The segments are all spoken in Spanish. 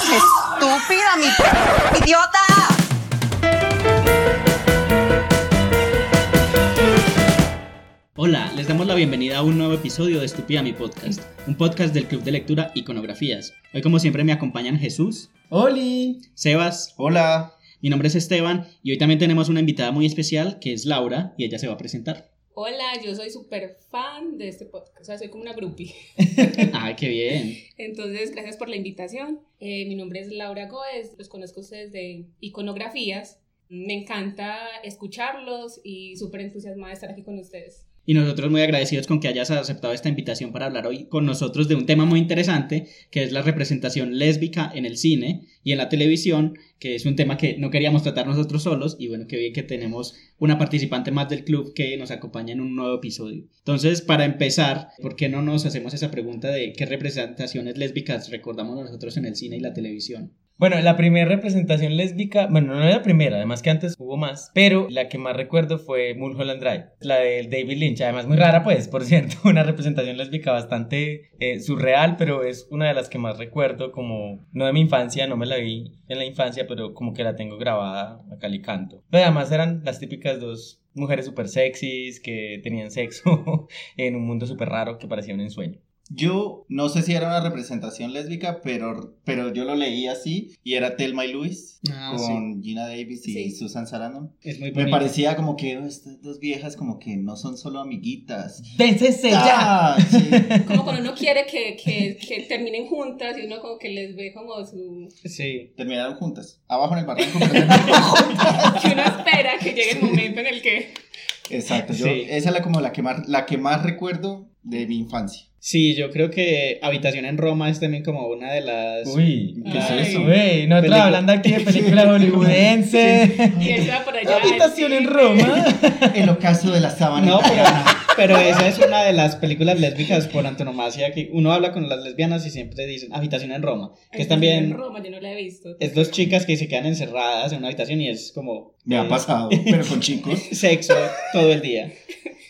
¡Estúpida, mi idiota! Hola, les damos la bienvenida a un nuevo episodio de Estúpida mi podcast, un podcast del Club de Lectura Iconografías. Hoy como siempre me acompañan Jesús, ¡Oli! Sebas, Hola. mi nombre es Esteban y hoy también tenemos una invitada muy especial que es Laura y ella se va a presentar. Hola, yo soy súper fan de este podcast, o sea, soy como una groupie. ¡Ay, qué bien! Entonces, gracias por la invitación. Eh, mi nombre es Laura Goes, los conozco a ustedes de iconografías. Me encanta escucharlos y súper entusiasmada de estar aquí con ustedes. Y nosotros muy agradecidos con que hayas aceptado esta invitación para hablar hoy con nosotros de un tema muy interesante, que es la representación lésbica en el cine y en la televisión, que es un tema que no queríamos tratar nosotros solos, y bueno, qué bien que tenemos una participante más del club que nos acompaña en un nuevo episodio. Entonces, para empezar, ¿por qué no nos hacemos esa pregunta de qué representaciones lésbicas recordamos nosotros en el cine y la televisión? Bueno, la primera representación lésbica, bueno, no era la primera, además que antes hubo más, pero la que más recuerdo fue Mulholland Drive, la de David Lynch, además muy rara pues, por cierto, una representación lésbica bastante eh, surreal, pero es una de las que más recuerdo como, no de mi infancia, no me la vi en la infancia, pero como que la tengo grabada a cal y canto. Pero además eran las típicas dos mujeres súper sexys que tenían sexo en un mundo súper raro que parecía un ensueño. Yo no sé si era una representación lésbica, pero, pero yo lo leí así y era Thelma y Luis Ah, con Gina Davis y Sí. Susan Sarandon. Es muy Me parecía como que oh, estas dos viejas como que no son solo amiguitas. ¡Véncese ya! Ah, sí. Como cuando uno quiere que, que, que terminen juntas y uno como que les ve como su... Sí. Terminaron juntas. Abajo en el barranco. juntas. que uno espera que llegue el momento en el que... Exacto. Yo, Sí. Esa es la, como la que, más, la que más recuerdo de mi infancia. Sí, yo creo que Habitación en Roma es también como una de las... Uy, ¿Qué es Ay. eso? Güey, nosotros hablando aquí de películas hollywoodenses. Y él va por allá. Habitación en. Roma. El ocaso de la sábana. No, pero, pero esa es una de las películas lésbicas por antonomasia que uno habla con las lesbianas y siempre dicen Habitación en Roma, que es también En Roma, yo no la he visto. es dos chicas que se quedan encerradas en una habitación y es como Me ha pasado, pero con chicos. sexo todo el día.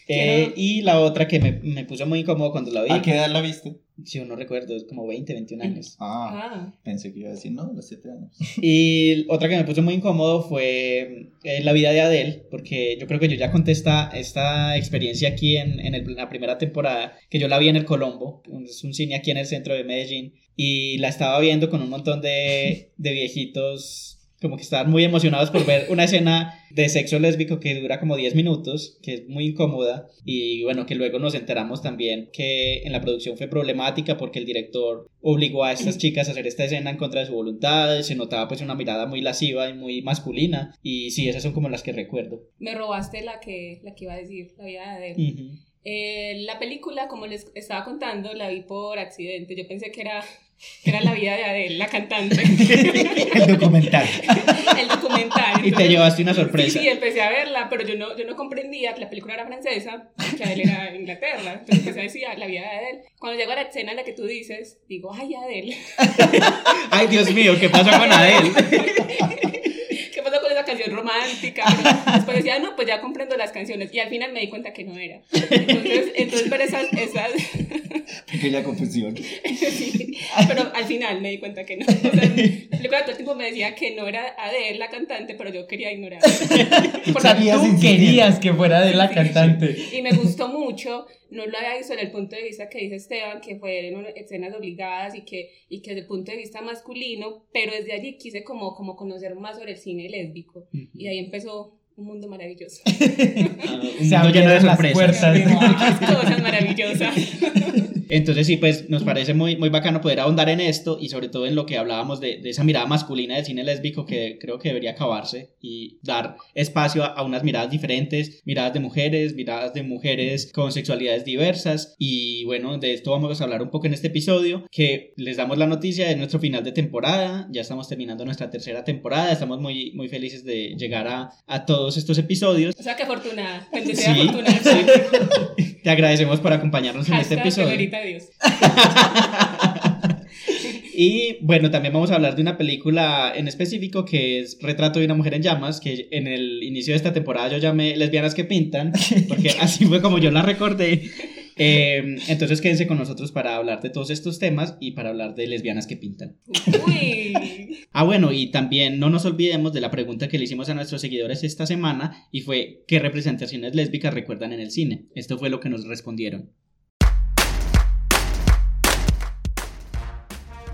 Eh, Quiero- y la otra que me, me puso muy incómodo cuando la vi, ¿A qué edad la viste? si no recuerdo, es como 20, 21 años. Ah, Ah, pensé que iba a decir, no, a los 7 años. Y otra que me puso muy incómodo fue eh, la vida de Adele, porque yo creo que yo ya conté esta, esta experiencia aquí en, en el- la primera temporada, que yo la vi en el Colombo, es un cine aquí en el centro de Medellín, y la estaba viendo con un montón de, de viejitos como que estaban muy emocionados por ver una escena de sexo lésbico que dura como 10 minutos, que es muy incómoda, y bueno, que luego nos enteramos también que en la producción fue problemática porque el director obligó a estas chicas a hacer esta escena en contra de su voluntad, se notaba pues una mirada muy lasciva y muy masculina, y sí, esas son como las que recuerdo. me robaste la que, la que iba a decir, la vida de él. Ujú. Eh, la película, como les estaba contando, la vi por accidente. Yo pensé que era, que era la vida de Adele, la cantante. El documental. el documental. Y te llevaste una sorpresa. Sí, sí, empecé a verla, pero yo no, yo no comprendía que la película era francesa, que Adele era de Inglaterra. Entonces empecé a decir "Ah, la vida de Adele. Cuando llego a la escena en la que tú dices, digo, ay, Adele. Ay, Dios mío, ¿qué pasó con Adele? ¿Qué pasó con esa canción romántica? Pero después decía, no, pues ya comprendo las canciones. Y al final me di cuenta que no era. Entonces, entonces ver esas, esas Pequeña confusión. Sí, pero al final me di cuenta que no. O sea, todo el tiempo me decía que no era Adele la cantante, pero yo quería ignorar. Sabías tú querías que fuera de la cantante. Y me gustó mucho, no lo había visto desde el punto de vista que dice Esteban, que fueron escenas obligadas y que, y que desde el punto de vista masculino, pero desde allí quise como, como conocer más sobre el cine lésbico. Y ahí empezó un mundo maravilloso. Un Se mundo lleno de sorpresas. cosas maravillosas. Entonces sí, pues nos parece muy, muy bacano poder ahondar en esto y sobre todo en lo que hablábamos de, de esa mirada masculina del cine lésbico que creo que debería acabarse y dar espacio a, a unas miradas diferentes, miradas de mujeres, miradas de mujeres con sexualidades diversas y bueno, de esto vamos a hablar un poco en este episodio que les damos la noticia de nuestro final de temporada, ya estamos terminando nuestra tercera temporada, estamos muy, muy felices de llegar a, a todos estos episodios. O sea, que afortunada. Bendecida Sí, afortunada. Te agradecemos por acompañarnos en este episodio. señorita Dios. Y bueno, también vamos a hablar de una película en específico que es Retrato de una mujer en llamas, que en el inicio de esta temporada yo llamé Lesbianas que pintan, porque así fue como yo la recordé. Eh, entonces quédense con nosotros para hablar de todos estos temas y para hablar de lesbianas que pintan. Uy. Ah, bueno, y también no nos olvidemos de la pregunta que le hicimos a nuestros seguidores esta semana y fue ¿qué representaciones lésbicas recuerdan en el cine? Esto fue lo que nos respondieron.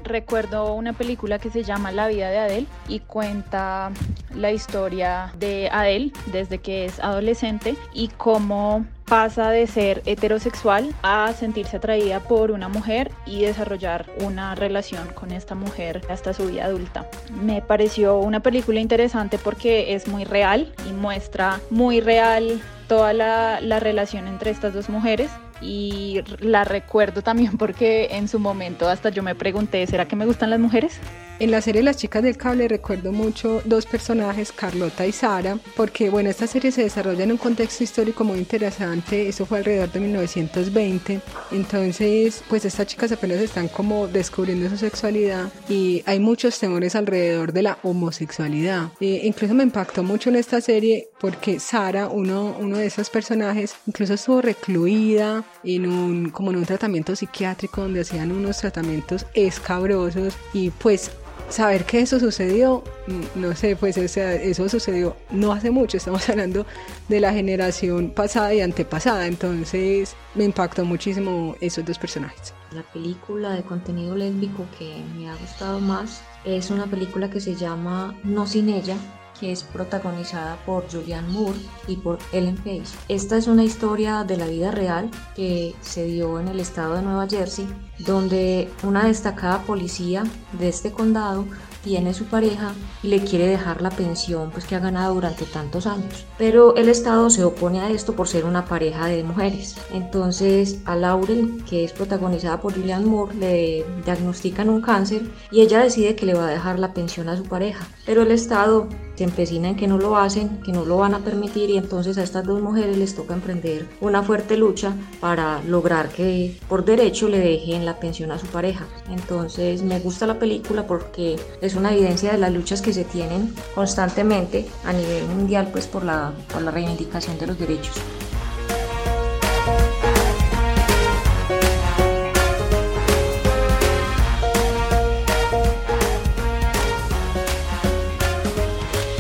recuerdo una película que se llama La vida de Adele y cuenta la historia de Adele desde que es adolescente y cómo pasa de ser heterosexual a sentirse atraída por una mujer y desarrollar una relación con esta mujer hasta su vida adulta. Me pareció una película interesante porque es muy real y muestra muy real toda la, la relación entre estas dos mujeres y la recuerdo también porque en su momento hasta yo me pregunté, ¿será que me gustan las mujeres? En la serie Las chicas del cable recuerdo mucho dos personajes, Carlota y Sara, porque bueno, esta serie se desarrolla en un contexto histórico muy interesante, eso fue alrededor de 1920, entonces pues estas chicas apenas están como descubriendo su sexualidad y hay muchos temores alrededor de la homosexualidad. Eh, incluso me impactó mucho en esta serie porque Sara, uno, uno de esos personajes, incluso estuvo recluida en un, como en un tratamiento psiquiátrico donde hacían unos tratamientos escabrosos y pues saber que eso sucedió, mm, no sé, pues eso sucedió no hace mucho, estamos hablando de la generación pasada y antepasada, entonces me impactó muchísimo esos dos personajes. La película de contenido lésbico que me ha gustado más es una película que se llama No sin ella, que es protagonizada por Julianne Moore y por Ellen Page. Esta es una historia de la vida real que se dio en el estado de Nueva Jersey, donde una destacada policía de este condado tiene su pareja y le quiere dejar la pensión pues que ha ganado durante tantos años. Pero el Estado se opone a esto por ser una pareja de mujeres. Entonces a Laurel, que es protagonizada por Julianne Moore, le diagnostican un cáncer y ella decide que le va a dejar la pensión a su pareja. Pero el Estado se empecina en que no lo hacen, que no lo van a permitir y entonces a estas dos mujeres les toca emprender una fuerte lucha para lograr que por derecho le dejen la pensión a su pareja. Entonces me gusta la película porque es una evidencia de las luchas que se tienen constantemente a nivel mundial pues por la, por la reivindicación de los derechos.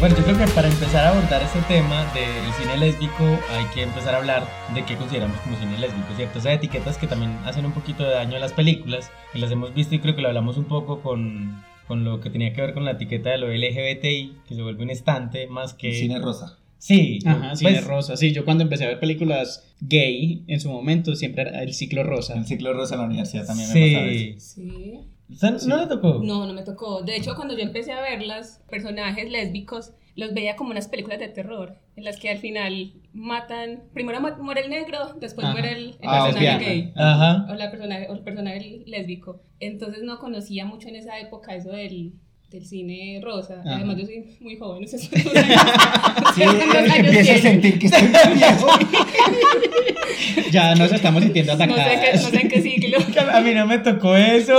Bueno, yo creo que para empezar a abordar este tema del cine lésbico hay que empezar a hablar de qué consideramos como cine lésbico, ¿cierto? Esas etiquetas que también hacen un poquito de daño a las películas, que las hemos visto y creo que lo hablamos un poco con, con lo que tenía que ver con la etiqueta de lo LGBTI, que se vuelve un estante más que... Cine rosa. Sí, Ajá, pues, cine rosa. Sí, yo cuando empecé a ver películas gay en su momento siempre era el ciclo rosa. El ciclo rosa en la universidad también me Sí. pasaba eso. Sí. ¿No le tocó? No, no me tocó. De hecho, cuando yo empecé a verlas, personajes lésbicos, los veía como unas películas de terror, en las que al final matan, primero mu- muere el negro, después Ajá. muere el, el Ah, personaje gay. Ajá. O, la personaje, o el personaje lésbico. Entonces no conocía mucho en esa época eso del, del cine rosa. Ajá. Además, yo soy muy joven. esos Sí, ¿Cuántos el que años empieza a sentir que estoy viejo. Ya nos estamos sintiendo No sé, qué, atacadas. no sé en qué siglo. A mí no me tocó eso,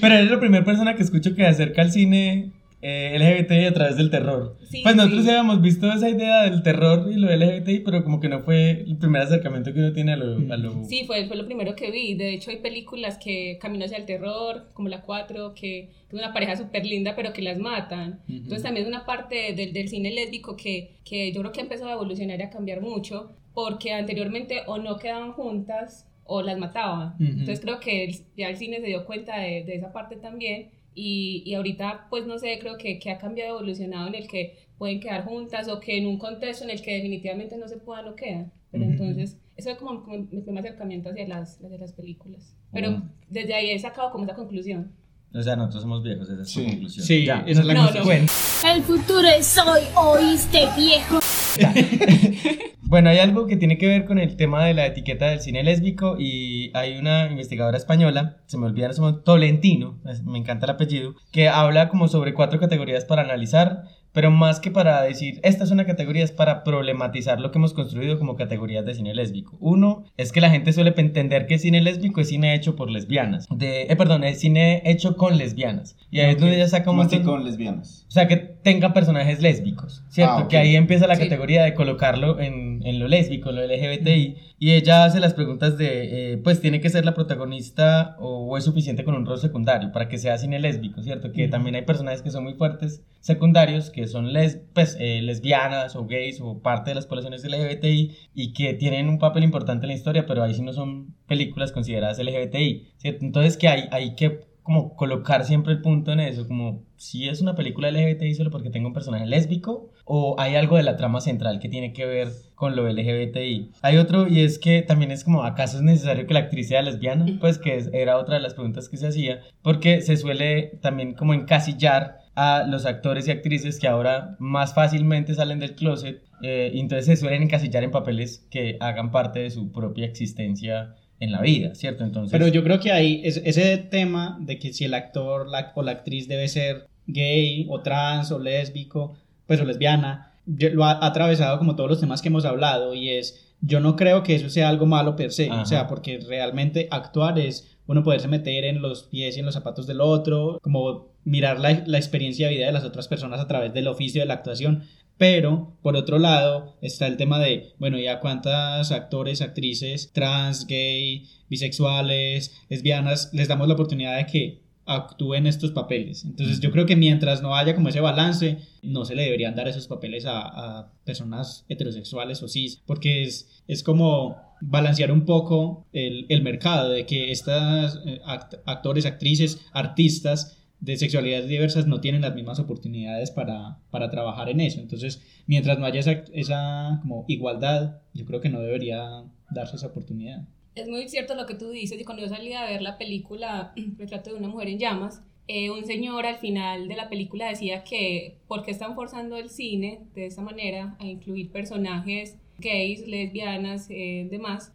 pero eres la primera persona que escucho que acerca al cine eh, LGBTI a través del terror. Sí, pues nosotros sí. habíamos visto esa idea del terror y lo LGBTI, pero como que no fue el primer acercamiento que uno tiene a lo... A lo... Sí, fue, fue lo primero que vi. De hecho, hay películas que caminan hacia el terror, como la 4, que es una pareja súper linda, pero que las matan. Ujú. Entonces, también es una parte del, del cine lésbico que, que yo creo que ha empezado a evolucionar y a cambiar mucho, porque anteriormente o no quedaban juntas o las mataban. Ujú. Entonces, creo que el- ya el cine se dio cuenta de, de esa parte también. Y, y ahorita, pues no sé, creo que, que ha cambiado, evolucionado en el que pueden quedar juntas o que en un contexto en el que definitivamente no se puedan o quedan. Pero Ujú. entonces, eso es como, como mi primer acercamiento hacia las, hacia las películas. Pero Mm. desde ahí he sacado como esa conclusión. O sea, nosotros somos viejos, esa es su Sí. conclusión. Sí, Ya. esa es la No, no. consecuencia. El futuro es hoy, oíste viejo. Bueno, hay algo que tiene que ver con el tema de la etiqueta del cine lésbico y hay una investigadora española, se me olvida, se llama Tolentino, me encanta el apellido, que habla como sobre cuatro categorías para analizar, pero más que para decir, esta es una categoría, es para problematizar lo que hemos construido como categorías de cine lésbico. Uno, es que la gente suele entender que cine lésbico es cine hecho por lesbianas, de, eh, perdón, es cine hecho con lesbianas. Y ahí es Ok. donde ella saca un con lesbianas. o sea, que tenga personajes lésbicos, ¿cierto? Ah. Que ahí empieza la Sí. categoría de colocarlo en, en, en lo lésbico, lo LGBTI, y ella hace las preguntas de, eh, pues tiene que ser la protagonista o, o es suficiente con un rol secundario para que sea cine lésbico, ¿cierto? Que también hay personajes que son muy fuertes secundarios, que son les, pues, eh, lesbianas o gays o parte de las poblaciones LGBTI y que tienen un papel importante en la historia, pero ahí sí no son películas consideradas LGBTI, ¿cierto? Entonces que hay, hay que como colocar siempre el punto en eso, como si es una película LGBTI solo porque tengo un personaje lésbico o hay algo de la trama central que tiene que ver con lo LGBTI. Hay otro y es que también es como, ¿acaso es necesario que la actriz sea lesbiana? Pues que era otra de las preguntas que se hacía, porque se suele también como encasillar a los actores y actrices que ahora más fácilmente salen del closet eh, entonces se suelen encasillar en papeles que hagan parte de su propia existencia en la vida, ¿cierto? Entonces, Pero yo creo que ahí es- ese tema de que si el actor la- o la actriz debe ser gay o trans o lésbico, pues o lesbiana, lo ha ha atravesado como todos los temas que hemos hablado y es, yo no creo que eso sea algo malo per se, Ajá. o sea, porque realmente actuar es uno poderse meter en los pies y en los zapatos del otro, como mirar la, la experiencia de vida de las otras personas a través del oficio de la actuación. Pero, por otro lado, está el tema de, bueno, ¿ya cuántas actores, actrices, trans, gay, bisexuales, lesbianas, les damos la oportunidad de que actúen estos papeles? Entonces, yo creo que mientras no haya como ese balance, no se le deberían dar esos papeles a, a personas heterosexuales o cis, porque es, es como balancear un poco el, el mercado de que estas eh, act- actores, actrices, artistas de sexualidades diversas no tienen las mismas oportunidades para, para trabajar en eso. Entonces, mientras no haya esa, esa como igualdad, yo creo que no debería darse esa oportunidad. Es muy cierto lo que tú dices y cuando yo salí a ver la película Retrato de una mujer en llamas, eh, un señor al final de la película decía que por qué están forzando el cine de esa manera a incluir personajes gays, lesbianas, eh, demás,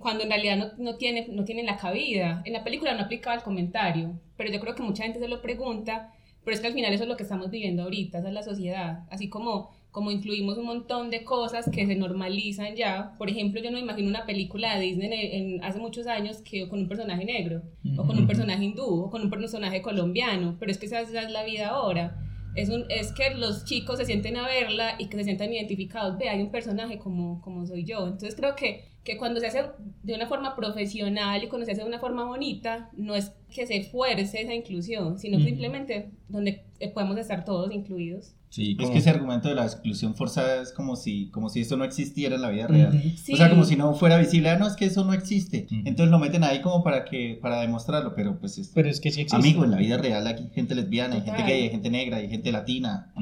cuando en realidad no, no, tiene, no tienen la cabida. En la película no aplicaba el comentario, pero yo creo que mucha gente se lo pregunta, pero es que al final eso es lo que estamos viviendo ahorita, esa es la sociedad, así como como incluimos un montón de cosas que se normalizan ya. Por ejemplo, yo no imagino una película de Disney en, en- hace muchos años que con un personaje negro, o con un personaje hindú, o con un personaje colombiano, pero es que esa, esa es la vida ahora. Es, un, es que los chicos se sienten a verla y que se sientan identificados. Ve, hay un personaje como, como soy yo. Entonces creo que, que cuando se hace de una forma profesional y cuando se hace de una forma bonita, no es que se fuerce esa inclusión, sino simplemente donde podemos estar todos incluidos. sí, Es como- que ese argumento de la exclusión forzada es como si, como si eso no existiera en la vida real. Sí. O sea, como si no fuera visible, ah, no, es que eso no existe. Entonces lo meten ahí como para que para demostrarlo, pero pues es Pero es que sí existe. amigo, en la vida real aquí hay gente lesbiana, hay gente gay, hay gente negra, hay gente latina.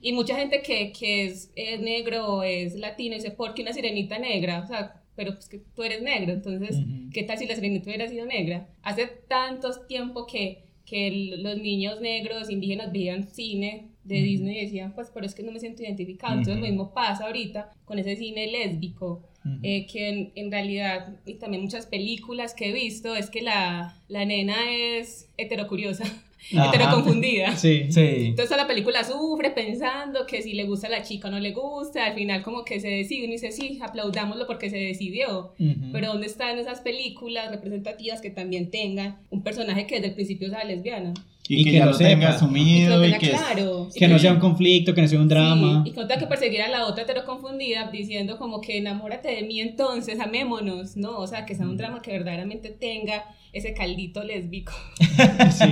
Y mucha gente que, que es, es negro o es latino dice, ¿por qué una sirenita negra? O sea, pero pues que tú eres negro, entonces, Ujú. ¿qué tal si la sirenita hubiera sido negra? Hace tantos tiempo que, que los niños negros indígenas veían cine de Ujú. Disney y decían, pues, pero es que no me siento identificado. Entonces, Ujú. lo mismo pasa ahorita con ese cine lésbico, eh, que en, en realidad, y también muchas películas que he visto, es que la, la nena es heterocuriosa. heteroconfundida. Sí. Sí. Entonces la película sufre pensando que si le gusta a la chica o no le gusta, al final como que se decide y dice, sí, aplaudámoslo porque se decidió. Pero ¿dónde están esas películas representativas que también tengan un personaje que desde el principio sea lesbiana? Y Y, que, que ya lo lo tenga sepa. Y que asumido lo y que claro. Que no sea un conflicto, que no sea un drama. Sí, y que no tenga que perseguir a la otra heteroconfundida diciendo como que enamórate de mí entonces, amémonos, ¿no? O sea, que sea un drama que verdaderamente tenga ese caldito lésbico. Sí.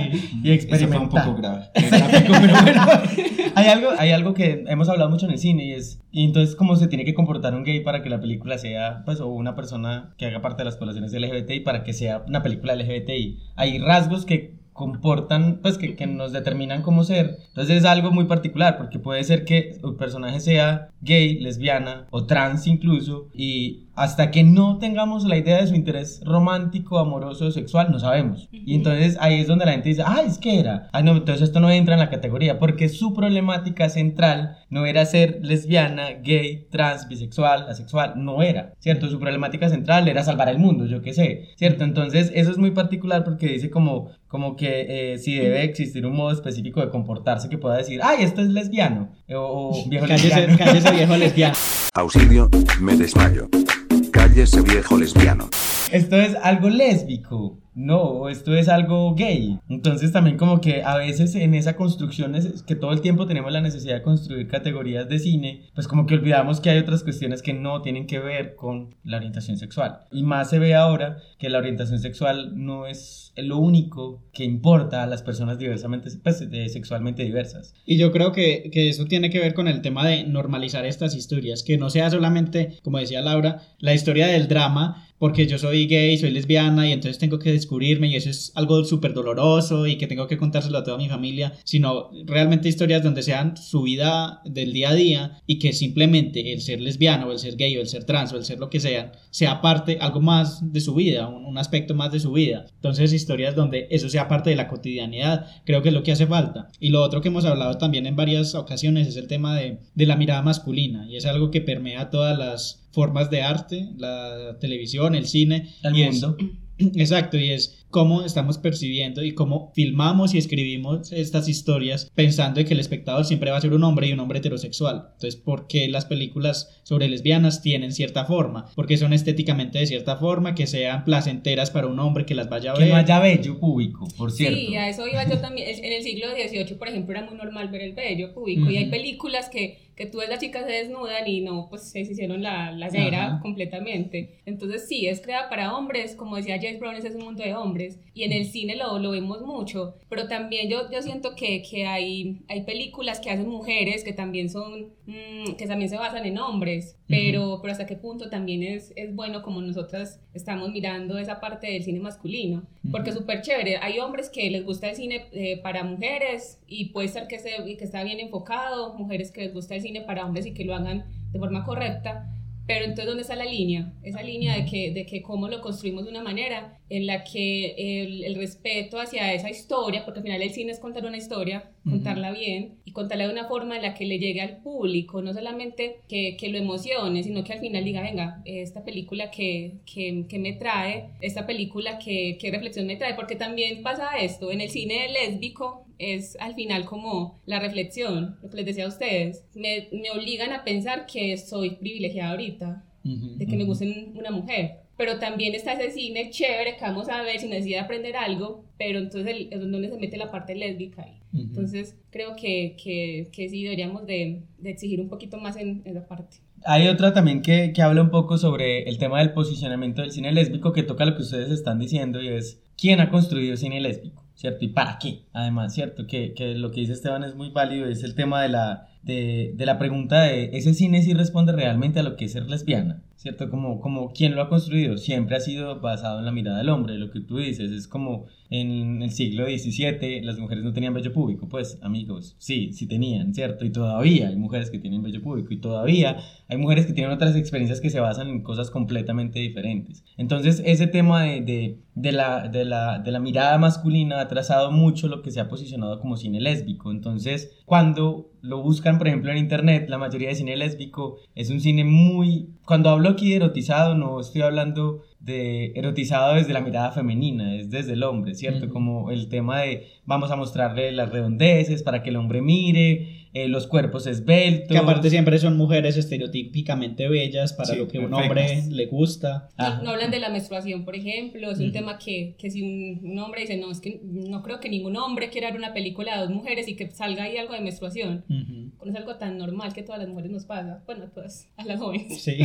Y eso fue un experimentar. poco grave. gráfico, pero bueno. hay, algo, hay algo que hemos hablado mucho en el cine y es, y entonces cómo se tiene que comportar un gay para que la película sea, pues, o una persona que haga parte de las poblaciones LGBTI para que sea una película LGBTI. Hay rasgos que comportan, pues, que, que nos determinan cómo ser. Entonces es algo muy particular porque puede ser que el personaje sea gay, lesbiana o trans incluso y hasta que no tengamos la idea de su interés romántico, amoroso o sexual, no sabemos. Y entonces ahí es donde la gente dice, ah, es que era. Ah, no, entonces esto no entra en la categoría, porque su problemática central no era ser lesbiana, gay, trans, bisexual, asexual, no era, ¿cierto? Su problemática central era salvar el mundo, yo qué sé, ¿cierto? Entonces eso es muy particular porque dice como, como que eh, si debe existir un modo específico de comportarse que pueda decir, ay, esto es lesbiano, o, o viejo Cállese, lesbiano. cállese viejo lesbiano. Auxilio, me desmayo. Cállese viejo lesbiano. Esto es algo lésbico. no, esto es algo gay. Entonces también como que a veces en esa construcción es que todo el tiempo tenemos la necesidad de construir categorías de cine, pues como que olvidamos que hay otras cuestiones que no tienen que ver con la orientación sexual. Y más se ve ahora que la orientación sexual no es lo único que importa a las personas diversamente, pues, sexualmente diversas. Y yo creo que, que eso tiene que ver con el tema de normalizar estas historias, que no sea solamente, como decía Laura, la historia del drama, porque yo soy gay, soy lesbiana y entonces tengo que descubrirme y eso es algo súper doloroso y que tengo que contárselo a toda mi familia, sino realmente historias donde sean su vida del día a día y que simplemente el ser lesbiano o el ser gay o el ser trans o el ser lo que sean sea parte, algo más de su vida, un, un aspecto más de su vida. Entonces historias donde eso sea parte de la cotidianidad, creo que es lo que hace falta. Y lo otro que hemos hablado también en varias ocasiones es el tema de, de la mirada masculina y es algo que permea todas las formas de arte, la televisión, el cine. El y es- exacto, y es cómo estamos percibiendo y cómo filmamos y escribimos estas historias pensando en que el espectador siempre va a ser un hombre y un hombre heterosexual. Entonces, ¿por qué las películas sobre lesbianas tienen cierta forma? Porque son estéticamente de cierta forma, que sean placenteras para un hombre que las vaya a Que ver. no haya bello público, por cierto. Sí, a eso iba yo también. En el siglo XVIII, por ejemplo, era muy normal ver el vello público y hay películas que, que tú ves las chicas se desnudan y no, pues se hicieron la, la cera Ajá. completamente. Entonces sí, es creada para hombres, como decía James Brown, ese es un mundo de hombres y en el cine lo, lo vemos mucho, pero también yo, yo siento que, que hay, hay películas que hacen mujeres que también son, mm, que también se basan en hombres, pero, pero hasta qué punto también es, es bueno como nosotras estamos mirando esa parte del cine masculino, porque es súper chévere, hay hombres que les gusta el cine eh, para mujeres y puede ser que, se, que está bien enfocado, mujeres que les gusta el cine para hombres y que lo hagan de forma correcta, pero entonces, ¿dónde está la línea? Esa línea de que, de que cómo lo construimos de una manera en la que el, el respeto hacia esa historia, porque al final el cine es contar una historia, contarla bien y contarla de una forma en la que le llegue al público, no solamente que, que lo emocione, sino que al final diga, venga, esta película que, que, que me trae, esta película que, que reflexión me trae, porque también pasa esto, en el cine lésbico es al final como la reflexión, lo que les decía a ustedes, me, me obligan a pensar que soy privilegiada ahorita, Ujú. de que me guste una mujer. Pero también está ese cine chévere que vamos a ver sin necesidad de aprender algo, pero entonces el- es donde se mete la parte lésbica ahí. Ujú. Entonces creo que, que, que sí deberíamos de, de exigir un poquito más en esa parte. Hay otra también que, que habla un poco sobre el tema del posicionamiento del cine lésbico que toca lo que ustedes están diciendo y es quién ha construido cine lésbico, ¿cierto? Y para qué, además, ¿cierto? Que, que lo que dice Esteban es muy válido, es el tema de la, de, de la pregunta de ese cine sí responde realmente a lo que es ser lesbiana, ¿cierto? Como, como quién lo ha construido, siempre ha sido basado en la mirada del hombre, lo que tú dices, es como en el siglo XVII las mujeres no tenían vello público, pues amigos, sí, sí tenían, ¿cierto? Y todavía hay mujeres que tienen vello público y todavía hay mujeres que tienen otras experiencias que se basan en cosas completamente diferentes. Entonces ese tema de, de, de la, de, la, de la mirada masculina ha trazado mucho lo que se ha posicionado como cine lésbico. Entonces cuando lo buscan, por ejemplo, en internet, la mayoría de cine lésbico es un cine muy... Cuando hablo aquí de erotizado, no estoy hablando de erotizado desde la mirada femenina, es desde el hombre, ¿cierto? Como el tema de vamos a mostrarle las redondeces para que el hombre mire, eh, los cuerpos esbeltos. Que aparte siempre son mujeres estereotípicamente bellas para Sí, lo que un perfectas. hombre le gusta. No, Ajá. no hablan de la menstruación, por ejemplo, es un Ujú. tema que, que si un, un hombre dice, no, es que no creo que ningún hombre quiera ver una película de dos mujeres y que salga ahí algo de menstruación. Ujú. No es algo tan normal que a todas las mujeres nos pasa, bueno, a todas, a las jóvenes. Sí,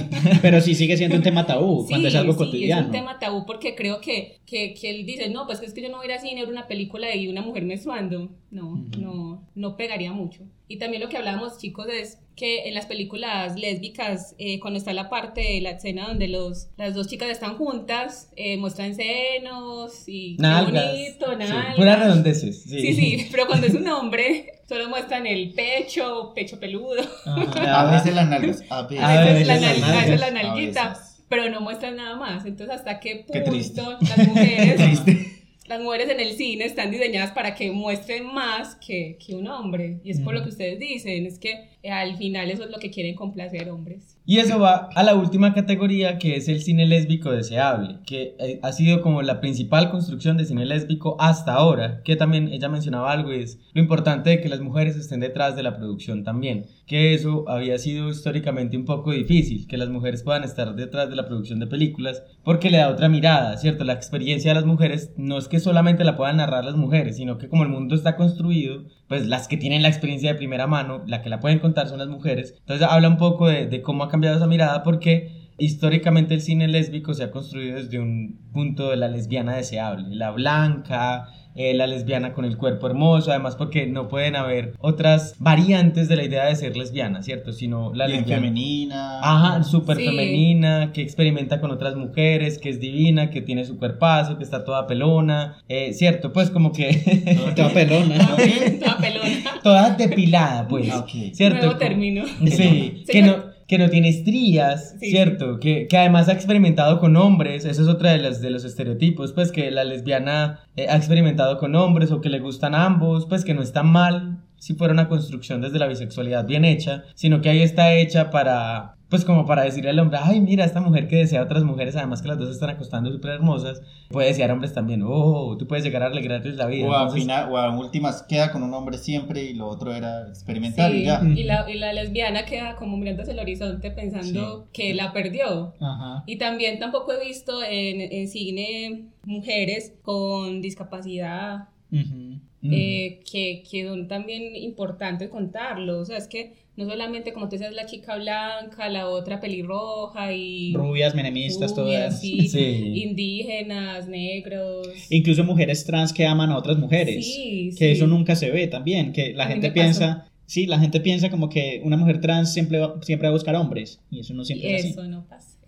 pero sí sigue siendo un tema tabú cuando es algo sí, cotidiano. es un tema tabú porque creo que, que, que él dice, no, pues es que yo no voy a ir a cine a ver una película de una mujer menstruando. No, Ujú. no, no pegaría mucho. Y también lo que hablábamos, chicos, es que en las películas lésbicas, eh, cuando está la parte de la escena donde los, las dos chicas están juntas, eh, muestran senos y qué Nalgas. bonito, Sí, nalgas. puras redondeces. Sí, Sí, sí, pero cuando es un hombre, solo muestran el pecho, pecho peludo. A veces las nalgas. A veces, A A veces la, las nal- a nalgas, veces la a nalguita, veces. pero no muestran nada más. Entonces, ¿hasta qué Qué punto las mujeres. las mujeres en el cine están diseñadas para que muestren más que, que un hombre? Y es por lo que ustedes dicen, es que eh, al final eso es lo que quieren complacer hombres. Y eso va a la última categoría que es el cine lésbico deseable, que eh, ha sido como la principal construcción de cine lésbico hasta ahora, que también ella mencionaba algo y es lo importante de que las mujeres estén detrás de la producción también, que eso había sido históricamente un poco difícil, que las mujeres puedan estar detrás de la producción de películas, porque le da otra mirada, ¿cierto? La experiencia de las mujeres no es que solamente la puedan narrar las mujeres, sino que como el mundo está construido, pues las que tienen la experiencia de primera mano, la que la pueden contar son las mujeres. Entonces habla un poco de, de cómo ha cambiado esa mirada porque históricamente el cine lésbico se ha construido desde un punto de la lesbiana deseable, la blanca, eh, la lesbiana con el cuerpo hermoso, además porque no pueden haber otras variantes de la idea de ser lesbiana, ¿cierto? Sino la Bien lesbiana. femenina. Ajá, súper Sí. femenina, que experimenta con otras mujeres, que es divina, que tiene su cuerpazo, que está toda pelona, eh, ¿cierto? Pues como que Toda pelona. Toda pelona. toda depilada, pues, Ok. ¿cierto? Nuevo término. Sí, que no, que no tiene estrías, Sí, ¿cierto? Que, que además ha experimentado con hombres, eso es otra de los, de los estereotipos, pues que la lesbiana eh, ha experimentado con hombres o que le gustan ambos, pues que no está mal si fuera una construcción desde la bisexualidad bien hecha, sino que ahí está hecha para, pues como para decirle al hombre, ay, mira, esta mujer que desea a otras mujeres, además que las dos están acostando súper hermosas, puede desear hombres también, oh, tú puedes llegar a alegrarles la vida. O a, Entonces, final, o a últimas queda con un hombre siempre y lo otro era experimental Sí, y ya. y la, y la lesbiana queda como mirando hacia el horizonte pensando que la perdió. Ajá. Y también tampoco he visto en, en cine mujeres con discapacidad Ujú. Mm. eh, que, que son también importantes contarlo. O sea, es que no solamente, como tú decías, la chica blanca, la otra pelirroja y... Rubias, menemistas, rubias, todas. sí, Sí. indígenas, negros. Incluso mujeres trans que aman a otras mujeres. Sí, que eso nunca se ve también, que la A gente piensa, sí, la gente piensa como que una mujer trans siempre va, siempre va a buscar hombres y eso no siempre Y es así. eso no pasa,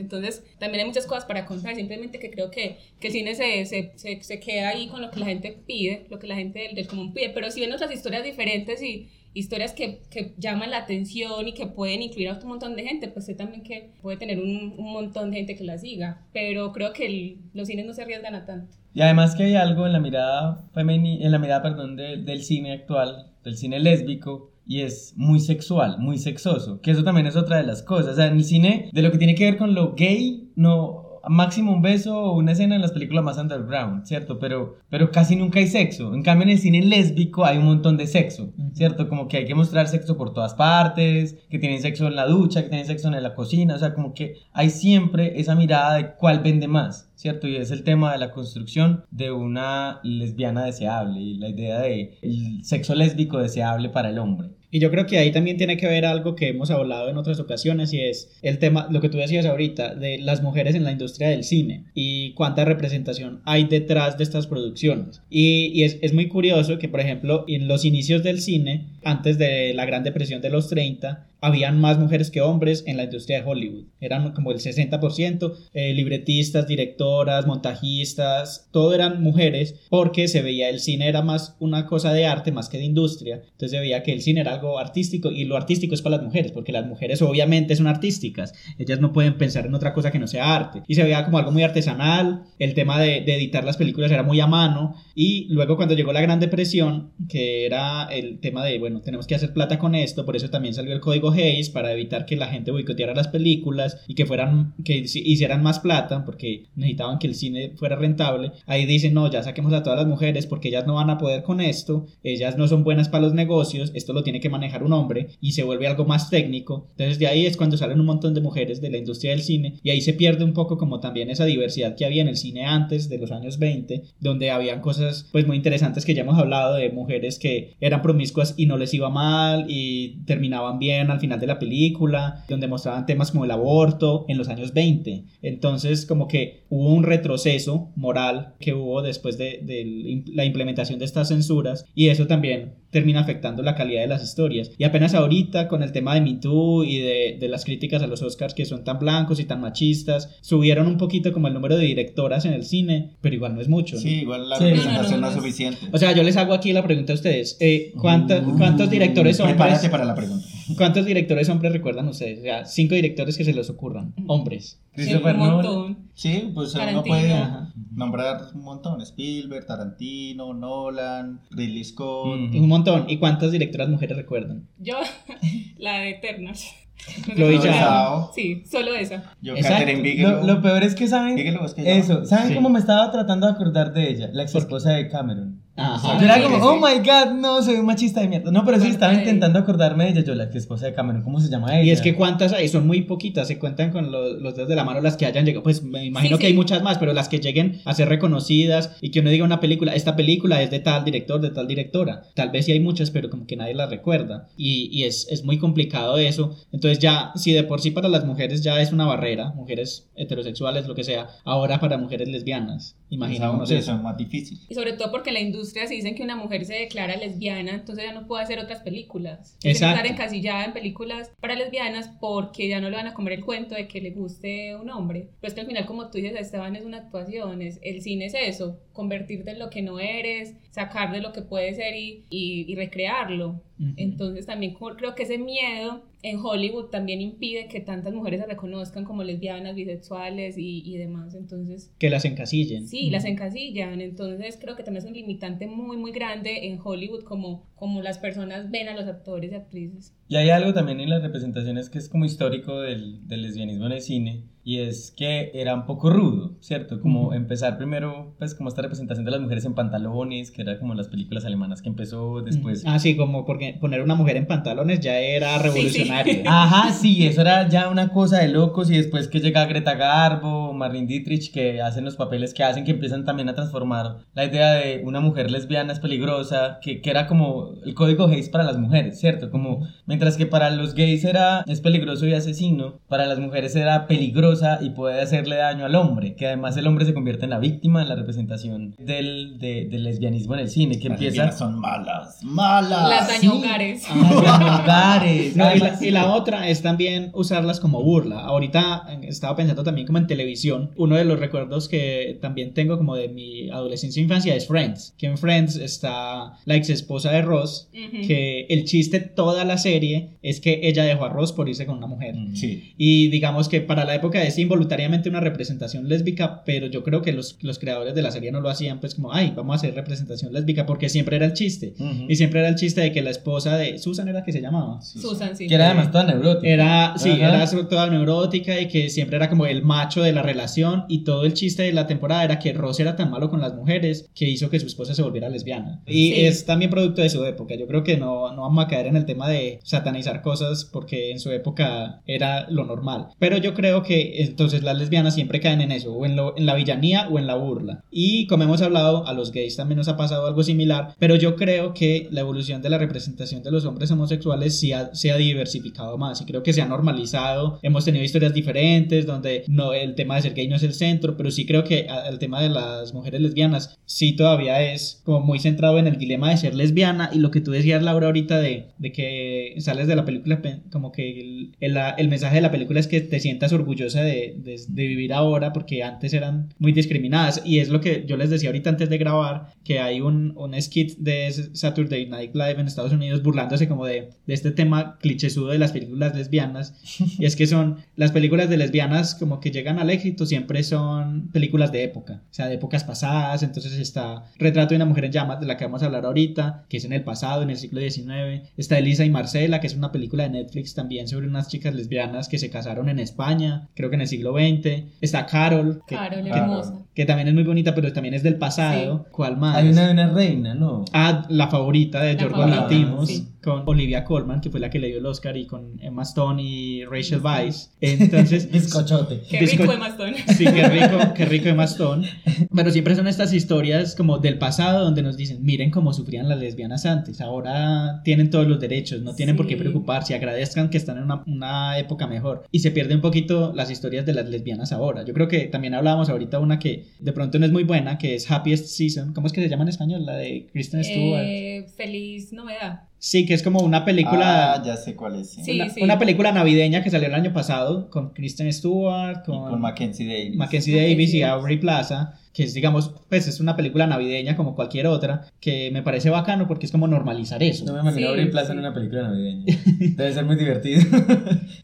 Entonces, también hay muchas cosas para contar, simplemente que creo que, que el cine se, se, se, se queda ahí con lo que la gente pide, lo que la gente del, del común pide, pero si ven otras historias diferentes y historias que, que llaman la atención y que pueden incluir a otro montón de gente, pues sé también que puede tener un, un montón de gente que la siga, pero creo que el- los cines no se arriesgan a tanto. Y además que hay algo en la mirada femenina, en la mirada, perdón, de- del cine actual, del cine lésbico, y es muy sexual, muy sexoso, que eso también es otra de las cosas. O sea, en el cine, de lo que tiene que ver con lo gay, no, máximo un beso o una escena en las películas más underground, ¿cierto? Pero, pero casi nunca hay sexo. En cambio, en el cine lésbico hay un montón de sexo, ¿cierto? Como que hay que mostrar sexo por todas partes, que tienen sexo en la ducha, que tienen sexo en la cocina, o sea, como que hay siempre esa mirada de cuál vende más. ¿cierto? Y es el tema de la construcción de una lesbiana deseable y la idea de el sexo lésbico deseable para el hombre. Y yo creo que ahí también tiene que ver algo que hemos hablado en otras ocasiones y es el tema, lo que tú decías ahorita, de las mujeres en la industria del cine y cuánta representación hay detrás de estas producciones. Y, y es, es muy curioso que, por ejemplo, en los inicios del cine, antes de la Gran Depresión de los 30, habían más mujeres que hombres en la industria de Hollywood. Eran como el 60%, eh, libretistas, directoras, montajistas, todo eran mujeres porque se veía el cine era más una cosa de arte más que de industria. Entonces se veía que el cine era algo artístico y lo artístico es para las mujeres porque las mujeres obviamente son artísticas. Ellas no pueden pensar en otra cosa que no sea arte. Y se veía como algo muy artesanal. El tema de, de editar las películas era muy a mano. Y luego cuando llegó la Gran Depresión, que era el tema de, bueno, tenemos que hacer plata con esto, por eso también salió el código Hayes para evitar que la gente boicoteara las películas y que fueran, que hicieran más plata porque necesitaban que el cine fuera rentable. Ahí dicen, no, ya saquemos a todas las mujeres porque ellas no van a poder con esto, ellas no son buenas para los negocios, esto lo tiene que manejar un hombre y se vuelve algo más técnico. Entonces de ahí es cuando salen un montón de mujeres de la industria del cine y ahí se pierde un poco como también esa diversidad que había en el cine antes de los años 20, donde habían cosas pues muy interesantes que ya hemos hablado de mujeres que eran promiscuas y no les iba mal y terminaban bien al final de la película, donde mostraban temas como el aborto en los años 20. Entonces como que hubo un retroceso moral que hubo después de, de la implementación de estas censuras y eso también termina afectando la calidad de las historias. Y apenas ahorita con el tema de Me Too y de, de, las críticas a los Oscars que son tan blancos y tan machistas, subieron un poquito como el número de directoras en el cine, pero igual no es mucho. ¿no? Sí, igual la Sí. representación No, no, no, no, es suficiente. O sea, yo les hago aquí la pregunta a ustedes. Eh, ¿cuánta- Uh, ¿Cuántos directores hombres? Prepárate para la pregunta. ¿Cuántos directores hombres recuerdan ustedes? O sea, cinco directores que se les ocurran. Hombres. Sí, Christopher un Nolan. montón. Sí, pues uno puede Ajá. nombrar un montón. Spielberg, Tarantino, Nolan, Ridley Scott. Mm. Un montón. ¿Y cuántas directoras mujeres recuerdan? Yo, la de Eternals. Chloe Zhao. Sí, solo esa. Yo. Catherine Bigelow. Lo, lo peor es que saben. Bigelow es que se llama. Eso, ¿saben Sí. cómo me estaba tratando de acordar de ella? La ex esposa de Cameron. Ajá. Yo era como, sí. oh my god, no, soy un machista de mierda. No, pero sí Bueno, estaba intentando acordarme de ella. Yo, la ex esposa de Cameron, ¿cómo se llama ella? Y es que cuántas hay, son muy poquitas, se cuentan con los, los dedos de la mano las que hayan llegado, pues me imagino Sí, que sí. hay muchas más, pero las que lleguen a ser reconocidas y que uno diga una película, esta película es de tal director, de tal directora, tal vez sí hay muchas, pero como que nadie las recuerda y, y es, es muy complicado eso, entonces ya, si de por sí para las mujeres ya es una barrera, mujeres heterosexuales, lo que sea, ahora para mujeres lesbianas, imaginémonos Eso, eso. es más difícil. Y sobre todo porque la industria se dicen que una mujer se declara lesbiana, entonces ya no puede hacer otras películas. Exacto. estar encasillada en películas para lesbianas porque ya no le van a comer el cuento de que le guste un hombre. Pero es que al final, como tú dices, Esteban, es una actuación, es, el cine es eso, convertirte en lo que no eres, sacar de lo que puede ser y, y, y recrearlo. Entonces también creo que ese miedo en Hollywood también impide que tantas mujeres se reconozcan como lesbianas, bisexuales y, y demás. Entonces Que las encasillen. Sí, las encasillan, entonces creo que también es un limitante muy, muy grande en Hollywood como, como las personas ven a los actores y actrices. Y hay algo también en las representaciones que es como histórico del, del lesbianismo en el cine, y es que era un poco rudo, ¿cierto? Como empezar primero, pues como esta representación de las mujeres en pantalones, que era como las películas alemanas que empezó después. Ah, sí, como porque poner una mujer en pantalones ya era revolucionario. Ajá, sí, eso era ya una cosa de locos y después que llega Greta Garbo, Marlene Dietrich, que hacen los papeles que hacen, que empiezan también a transformar la idea de una mujer lesbiana es peligrosa, que, que era como el código gays para las mujeres, ¿cierto? Como mientras que para los gays era es peligroso y asesino, para las mujeres era peligrosa y puede hacerle daño al hombre, que además el hombre se convierte en la víctima en la representación del, de- del lesbianismo en el cine, que Las empieza... son malas, malas. Las sí. dañogares. Ah, hogares. No, y, la, y la otra es también usarlas como burla. Ahorita estaba pensando también como en televisión. Uno de los recuerdos que también tengo como de mi adolescencia e infancia es Friends. Que en Friends está la ex esposa de Ross. Ujú. Que el chiste toda la serie es que ella dejó a Ross por irse con una mujer. Sí. Y digamos que para la época es involuntariamente una representación lésbica, pero yo creo que los, los creadores de la serie no lo hacían pues como, ay, vamos a hacer representación lésbica porque siempre era el chiste. Ujú. Y siempre era el chiste de que la esposa de Susan era que se llamaba. Susan, sí. Que era además toda neurótica. Era, sí, Ajá. era toda neurótica y que siempre era como el macho de la relación y todo el chiste de la temporada era que Ross era tan malo con las mujeres que hizo que su esposa se volviera lesbiana. Y Sí. es también producto de su época. Yo creo que no, no vamos a caer en el tema de satanizar cosas porque en su época era lo normal. Pero yo creo que entonces las lesbianas siempre caen en eso, o en, lo- en la villanía o en la burla. Y como hemos hablado, a los gays también nos ha pasado algo similar, pero yo creo que la evolución de la representación de los hombres homosexuales sí ha- se ha diversificado más y creo que se ha normalizado. Hemos tenido historias diferentes donde no el tema de ser gay no es el centro, pero sí creo que el tema de las mujeres lesbianas sí todavía es como muy centrado en el dilema de ser lesbiana y lo que tú decías Laura ahorita de, de que sales de la película pe- como que el, el- el mensaje de la película es que te sientas orgullosa de, de- de vivir ahora porque antes eran muy discriminadas y es lo que yo les decía ahorita antes de grabar que hay un, un skit de Saturday Night Live en Estados Unidos burlándose como de, de este tema clichésudo de las películas lesbianas y es que son las películas de lesbianas como que llegan al éxito siempre son películas de época, o sea, de épocas pasadas, entonces está Retrato de una mujer en llamas de la que vamos a hablar ahorita, que es en el pasado, en el siglo XIX, está Elisa y Marcela, que es una película de Netflix también sobre unas chicas lesbianas que se casaron en España, creo que en el siglo XX, está Carol, que, Carol, que- hermosa. que también es muy bonita, pero también es del pasado, ¿cuál más? Hay una de una reina, ¿no? Ah, la favorita de Yorgos favorita, Lanthimos sí. Con Olivia Colman, que fue la que le dio el Oscar, y con Emma Stone y Rachel Weisz. Entonces, Bizcochote. Qué rico de Mastón. Sí, qué rico, qué rico Emma Stone. Pero siempre son estas historias como del pasado donde nos dicen, miren cómo sufrían las lesbianas antes, ahora tienen todos los derechos, no tienen por qué preocuparse, agradezcan que están en una, una época mejor. Y se pierde un poquito las historias de las lesbianas ahora. Yo creo que también hablábamos ahorita una que de pronto no es muy buena, que es Happiest Season. ¿Cómo es que se llama en español? La de Kristen Stewart. Eh, feliz novedad. Sí, que es como una película... Ah, ya sé cuál es. sí. Sí. una, una película navideña que salió el año pasado con Kristen Stewart, Y con, con Mackenzie Davis. Mackenzie Davis y Aubrey Plaza, que es, digamos, pues es una película navideña como cualquier otra, que me parece bacano porque es como normalizar eso. No me imagino Sí, abrir plaza sí. en una película navideña. Debe ser muy divertido.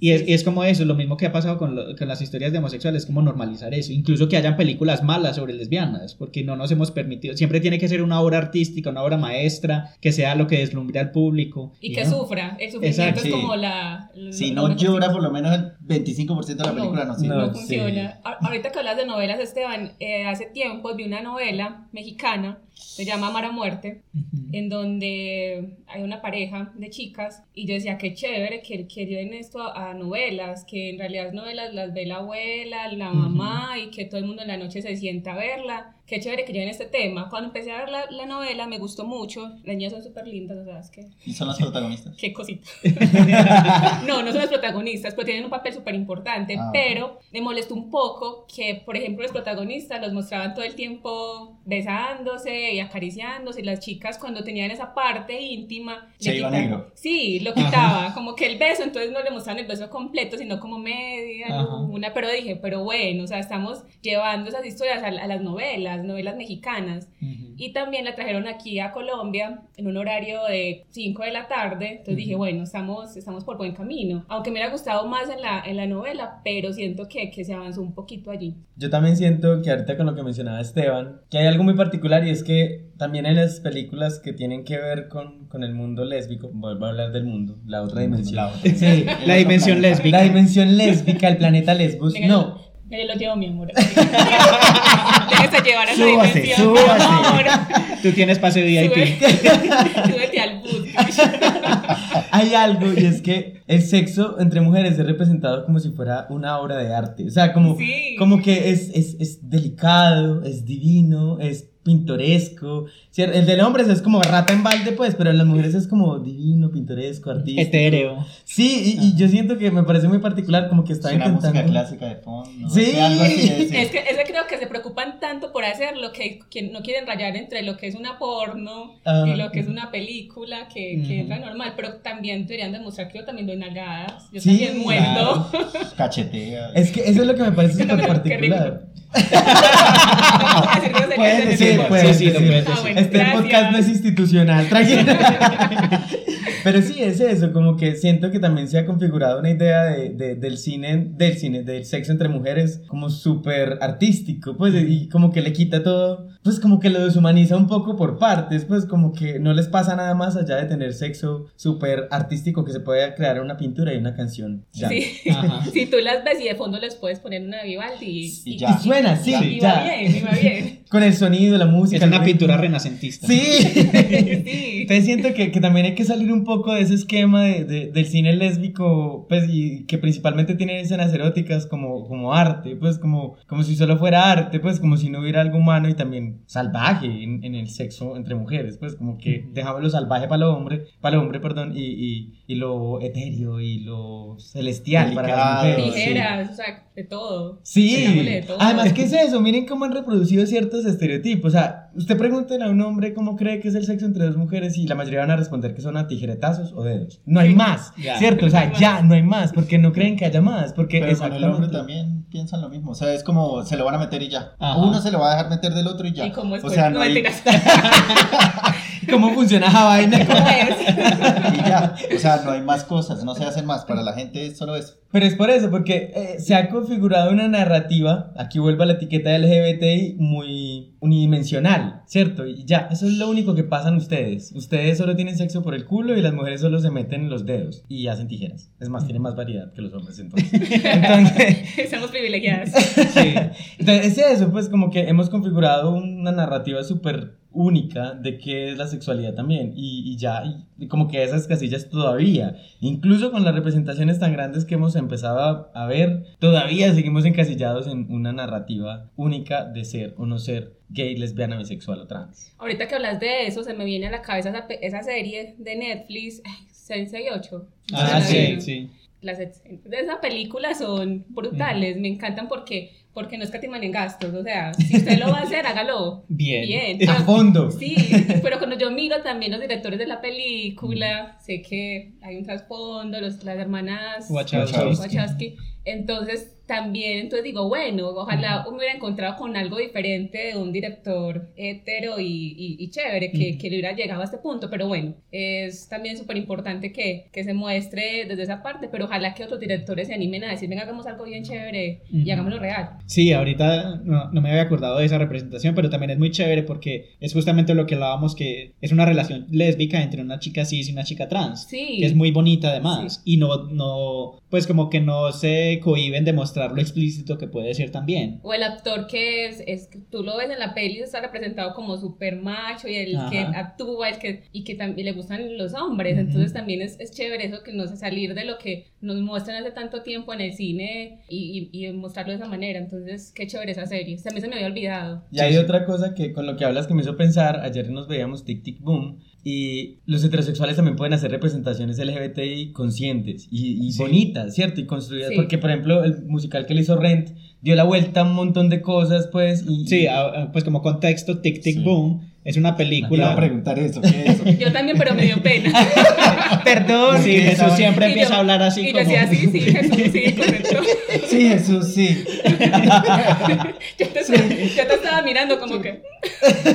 Y es, y es como eso, lo mismo que ha pasado con, lo- con las historias de homosexuales, como normalizar eso. Incluso que hayan películas malas sobre lesbianas, porque no nos hemos permitido. Siempre tiene que ser una obra artística, una obra maestra, que sea lo que deslumbre al público. Y que no. sufra. El sufrimiento Exacto, es sí. como la. lo- Si no llora por lo menos 25% de la película, no, sirve. no. No funciona. Ahorita que hablas de novelas, Esteban, eh, hace tiempo vi una novela mexicana, se llama Amar a Muerte, en donde hay una pareja de chicas y yo decía, qué chévere que, que lleven esto a, a novelas, que en realidad las novelas las ve la abuela, la mamá y que todo el mundo en la noche se sienta a verla. Qué chévere que lleven este tema. Cuando empecé a ver la, la novela me gustó mucho. Las niñas son súper lindas, o sea, es que... Y son las protagonistas. Qué cosita. no, no son los protagonistas, pero tienen un papel súper importante. Ah, pero me molestó un poco que, por ejemplo, los protagonistas los mostraban todo el tiempo besándose y acariciándose. Y las chicas, cuando tenían esa parte íntima, Se iba negro. Sí, lo quitaba. Como que el beso, entonces no le mostraban el beso completo, sino como media, Ajá. una. Pero dije, pero bueno, o sea, estamos llevando esas historias a, a las novelas, novelas mexicanas. Y también la trajeron aquí a Colombia en un horario de 5 de la tarde. Entonces dije, bueno, estamos, estamos por buen camino. Aunque me hubiera gustado más en la, en la novela, pero siento que, que se avanzó un poquito allí. Yo también siento que ahorita con lo que mencionaba Esteban, que hay algo muy particular y es que también en las películas que tienen que ver con, con el mundo lésbico, vuelvo a hablar del mundo, la otra dimensión. La otra. Sí, La dimensión lésbica. la dimensión lésbica, el planeta Lesbos. Venga, No, Me lo llevo, mi amor. Déjese llevar a esa Súbase, dimensión, mi súbase. amor. Tú tienes pase VIP. Sube- Súbete al bus. hay algo y es que el sexo entre mujeres es representado como si fuera una obra de arte. O sea, como, Sí. como que es, es, es delicado, es divino, es pintoresco. ¿Cierto? El del hombre es como rata en balde, pues, pero de las mujeres es como divino, pintoresco, artístico. Etéreo. Sí, y, y yo siento que me parece muy particular, como que Es está una música intentando. clásica de fondo. Sí. Sí. Algo así es. Es que, es que creo que se preocupan tanto por hacerlo que, que no quieren rayar entre lo que es una porno Ah. y lo que es una película que, que Ujú. entra normal, pero también deberían demostrar que yo también doy nalgadas, yo Sí, también muerdo. Cachetea. Es que eso es lo que me parece súper particular. Puedes en decir, puedes sí, sí, lo decir. Este Gracias. podcast no es institucional. Pero sí, es eso, como que siento que también se ha configurado una idea de, de- del cine, del cine, del sexo entre mujeres como súper artístico, pues, y como que le quita todo, pues como que lo deshumaniza un poco por partes, pues como que no les pasa nada más allá de tener sexo súper artístico que se puede crear una pintura y una canción. Ya. Sí. Ajá. Si tú las ves y de fondo les puedes poner una Vivaldi y, Y Y ya. suena, sí, y ya. va bien, y va bien. Con el sonido, la música. Es una pintura renacentista. Sí. Sí. Entonces siento que, que también hay que salir un poco de ese esquema de, de- del cine lésbico, pues, y que principalmente tiene escenas eróticas como, como arte, pues, como, como si solo fuera arte, pues, como si no hubiera algo humano y también salvaje en, en el sexo entre mujeres, pues, como que dejamos lo salvaje para el hombre, para el hombre, perdón, y, y, y lo etéreo y lo celestial para las Delicado, mujeres. sí. Tijeras, o sea, de todo. Sí, Digámosle de todo. además, ¿qué es eso? Miren cómo han reproducido ciertos estereotipos. O sea, usted pregúntele a un hombre cómo cree que es el sexo entre dos mujeres y la mayoría van a responder que son a tijeretazos o dedos. No hay más, Ya. ¿cierto? O sea, ya no hay más, porque no creen que haya más. Porque Pero con el hombre también piensan lo mismo. O sea, es como se lo van a meter y ya. Ajá. Uno se lo va a dejar meter del otro y ya. Y o sea, no no hay, mentiras. ¿Cómo funciona esa vaina? ¿Cómo es? y ya. O sea, no hay más cosas, no se hacen más. Para la gente es solo eso. Pero es por eso, porque eh, se ha configurado una narrativa, aquí vuelve a la etiqueta LGBTI, muy unidimensional, ¿cierto? Y ya, eso es lo único que pasan ustedes. Ustedes solo tienen sexo por el culo y las mujeres solo se meten los dedos y hacen tijeras. Es más, tienen más variedad que los hombres entonces. Entonces, Somos privilegiadas. Sí. entonces, es eso, pues como que hemos configurado una narrativa súper única de qué es la sexualidad también y, y ya, y como que esas casillas todavía, incluso con las representaciones tan grandes que hemos empezado a, a ver, todavía seguimos encasillados en una narrativa única de ser o no ser gay, lesbiana, bisexual o trans. Ahorita que hablas de eso, se me viene a la cabeza esa, serie de Netflix, Sensei 8. Ah, ¿La sí, sí. Las de esa película son brutales, me encantan porque, porque no escatiman en gastos, o sea, si usted lo va a hacer, hágalo Bien. bien. A pero- fondo. Sí, pero cuando yo miro también los directores de la película, sé que hay un trasfondo, los, las hermanas Wachowski. Wachowski. Entonces, también, entonces digo, bueno, ojalá me hubiera encontrado con algo diferente de un director hetero y, y, y chévere, que, que, le hubiera llegado a este punto, pero bueno, es también súper importante que, que, se muestre desde esa parte, pero ojalá que otros directores se animen a decir, venga, hagamos algo bien chévere y hagámoslo real. Sí, ahorita no, no, me había acordado de esa representación, pero también es muy chévere porque es justamente lo que hablábamos, que es una relación lésbica entre una chica cis y una chica trans, sí. que es muy bonita además, sí. y no, no, pues como que no se cohiben de mostrar lo explícito que puede ser también. O el actor que es, es tú lo ves en la peli, está representado como súper macho y el Ajá. que actúa el que, y que también le gustan los hombres, uh -huh. entonces también es, es, chévere eso que no sé, salir de lo que nos muestran hace tanto tiempo en el cine y, y, y mostrarlo de esa manera, entonces qué chévere esa serie, mí se me había olvidado. Y hay sí, otra cosa que con lo que hablas que me hizo pensar, ayer nos veíamos Tic Tic Boom y los heterosexuales también pueden hacer representaciones LGBTI conscientes y, y sí. bonitas, ¿cierto? Y construidas, sí. porque por ejemplo el musical que le hizo Rent dio la vuelta a un montón de cosas, pues. Y, sí, pues como contexto, Tic Tic sí. Boom es una película. No a preguntar eso, ¿qué es eso? Yo también, pero me dio pena. Perdón. Sí, Jesús siempre y empieza yo, a hablar así. Y como... yo decía, sí, sí, Jesús, sí, correcto. Sí, Jesús, sí. yo, te, sí. yo te estaba mirando como que.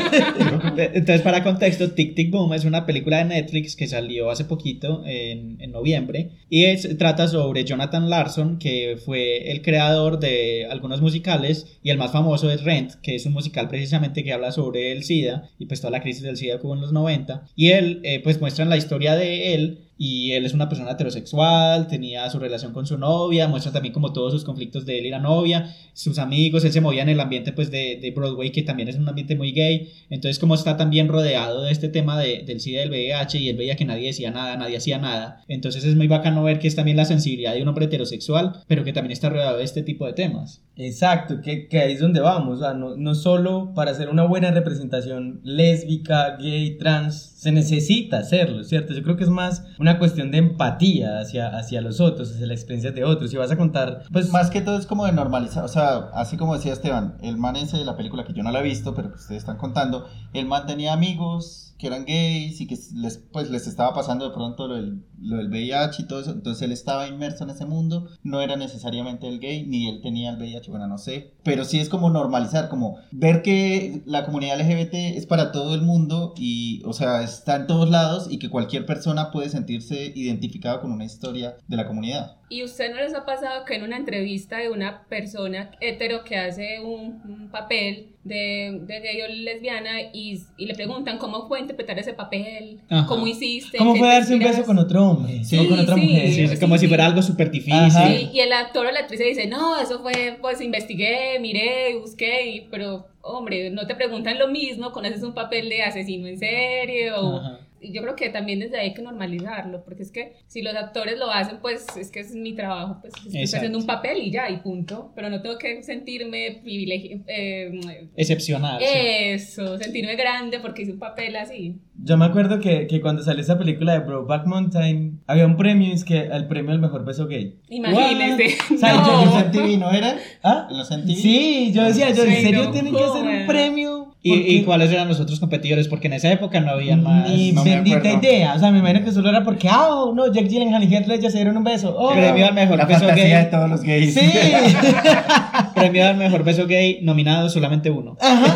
Entonces, para contexto, Tic Tic Boom es una película de Netflix que salió hace poquito, en, en noviembre, y es, trata sobre Jonathan Larson, que fue el creador de algunos musicales, y el más famoso es Rent, que es un musical precisamente que habla sobre el SIDA y pues toda la crisis del SIDA que hubo en los 90. Y él, eh, pues muestran la historia de él y él es una persona heterosexual, tenía su relación con su novia, muestra también como todos sus conflictos de él y la novia, sus amigos, él se movía en el ambiente pues de, de Broadway que también es un ambiente muy gay, entonces como está también rodeado de este tema de, del SIDA del VIH y él veía que nadie decía nada, nadie hacía nada, entonces es muy bacano ver que es también la sensibilidad de un hombre heterosexual, pero que también está rodeado de este tipo de temas. Exacto, que, que ahí es donde vamos, no, no solo para hacer una buena representación lésbica, gay, trans, se necesita hacerlo, ¿cierto? Yo creo que es más una cuestión de empatía hacia, hacia los otros, hacia la experiencia de otros. Si vas a contar, pues... Más que todo es como de normalizar, o sea, así como decía Esteban, el man ese de la película que yo no la he visto, pero que ustedes están contando, el man tenía amigos que eran gays y que les, pues, les estaba pasando de pronto lo del, lo del VIH y todo eso, entonces él estaba inmerso en ese mundo, no era necesariamente el gay, ni él tenía el VIH, bueno, no sé, pero sí es como normalizar, como ver que la comunidad LGBT es para todo el mundo y, o sea, está en todos lados y que cualquier persona puede sentirse identificado con una historia de la comunidad. ¿Y usted no les ha pasado que en una entrevista de una persona hetero que hace un, un papel de, de, gay o lesbiana y, y, le preguntan cómo fue interpretar ese papel, Ajá. cómo hiciste? ¿Cómo fue darse un beso con otro hombre? Sí, o con otra sí, mujer. Sí, sí, como si fuera algo súper difícil. Sí, y el actor o la actriz dice, no, eso fue, pues investigué, miré, busqué, pero hombre, no te preguntan lo mismo cuando haces un papel de asesino en serie o... Ajá yo creo que también desde ahí hay que normalizarlo, porque es que si los actores lo hacen, pues es que es mi trabajo, pues estoy haciendo un papel y ya, y punto, pero no tengo que sentirme privilegio, eh, excepcional. Eso, sí. sentirme grande porque hice un papel así. Yo me acuerdo que, que cuando salió esa película de Brokeback Mountain, había un premio, es que el premio al mejor beso gay. Imagínese. O sea, no. ¿En los MTV no era? ¿Ah? ¿En los MTV? Sí, yo decía, yo, ¿en serio tienen que hacer un premio? ¿Y, ¿Y, cuáles eran los otros competidores? Porque en esa época no había más. Ni no bendita idea. O sea, me imagino que solo era porque, ah, oh, no, Jack Gyllenhaal y Heath Ledger se dieron un beso. Oh, Premio al mejor la beso gay. de todos los gays. Sí. Premio al mejor beso gay, nominado solamente uno. Ajá.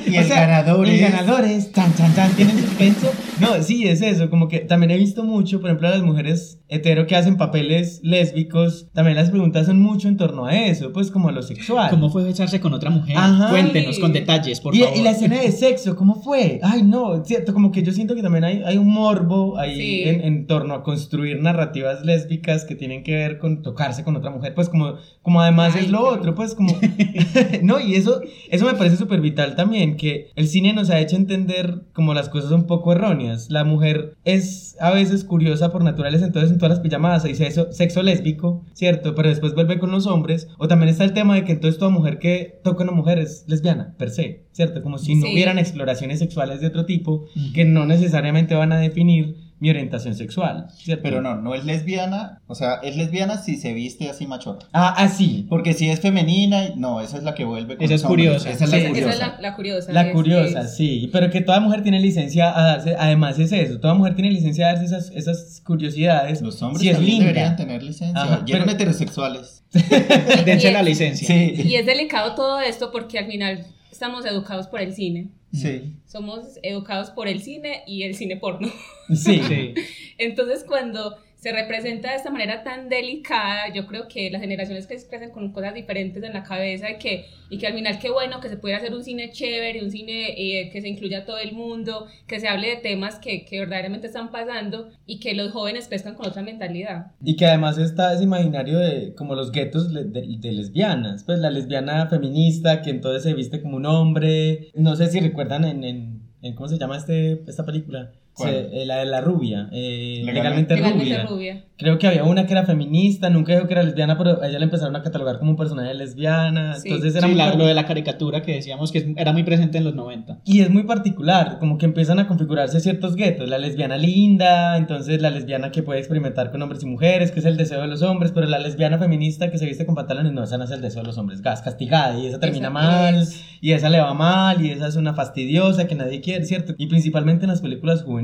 y el o sea, ganador es. El ganador es. Tan, tan, tan. Tienen suspenso. No, sí, es eso. Como que también he visto mucho, por ejemplo, a las mujeres hetero que hacen papeles lésbicos. También las preguntas son mucho en torno a eso, pues como a lo sexual. ¿Cómo fue besarse con otra mujer? Ajá. Cuéntenos con detalles, por y, favor. Y la escena de sexo, ¿cómo fue? Ay, no, cierto, como que yo siento que también hay, hay un morbo ahí sí. en, en, torno a construir narrativas lésbicas que tienen que ver con tocarse con otra mujer, pues como, como además Ay, es lo otro, pues como... no, y eso, eso me parece súper vital también, que el cine nos ha hecho entender como las cosas un poco erróneas. La mujer es a veces curiosa por naturaleza, entonces en todas las pijamadas se dice eso, sexo lésbico, ¿cierto? Pero después vuelve con los hombres, o también está el tema de que entonces toda mujer que toca a una mujer es lesbiana, per se. ¿cierto? Como si no sí. hubieran exploraciones sexuales de otro tipo que no necesariamente van a definir mi orientación sexual, ¿cierto? Pero no, no es lesbiana. O sea, es lesbiana si se viste así machota. Ah, así. Porque si es femenina, no, esa es la que vuelve con Esa es curiosa. Esa es Sí. la Esa curiosa. es la, la curiosa. La es- curiosa, es- sí, pero que toda mujer tiene licencia a darse, además es eso, toda mujer tiene licencia a darse esas, esas curiosidades. Los hombres si es linda. deberían tener licencia. Ajá, pero- heterosexuales. Dense la licencia. Sí. Y es delicado todo esto porque al final estamos educados por el cine. Sí. Somos educados por el cine y el cine porno. Sí. Sí. Entonces, cuando se representa de esta manera tan delicada, yo creo que las generaciones que crecen con cosas diferentes en la cabeza y que, y que al final qué bueno que se pudiera hacer un cine chévere, un cine eh, que se incluya a todo el mundo, que se hable de temas que, que verdaderamente están pasando y que los jóvenes pescan con otra mentalidad. Y que además está ese imaginario de como los guetos le- de, de lesbianas, pues la lesbiana feminista que entonces se viste como un hombre, no sé si recuerdan en, en, en ¿cómo se llama este, esta película? ¿Cuál? Se- eh, la de la rubia, eh, Legalmente legalmente, Legalmente rubia. rubia. Creo que había una que era feminista, nunca dijo que era lesbiana, pero a ella la empezaron a catalogar como un personaje lesbiana, Sí. entonces era Sí, muy la- lo de la caricatura que decíamos que es- era muy presente en los 90. Y es muy particular, como que empiezan a configurarse ciertos guetos. La lesbiana linda, entonces la lesbiana que puede experimentar con hombres y mujeres, que es el deseo de los hombres, pero la lesbiana feminista que se viste con pantalones, no, esa no es el deseo de los hombres, gas, castigada, y esa termina Esa mal, es. y esa le va mal, y esa es una fastidiosa que nadie quiere, ¿cierto? Y principalmente en las películas juveniles.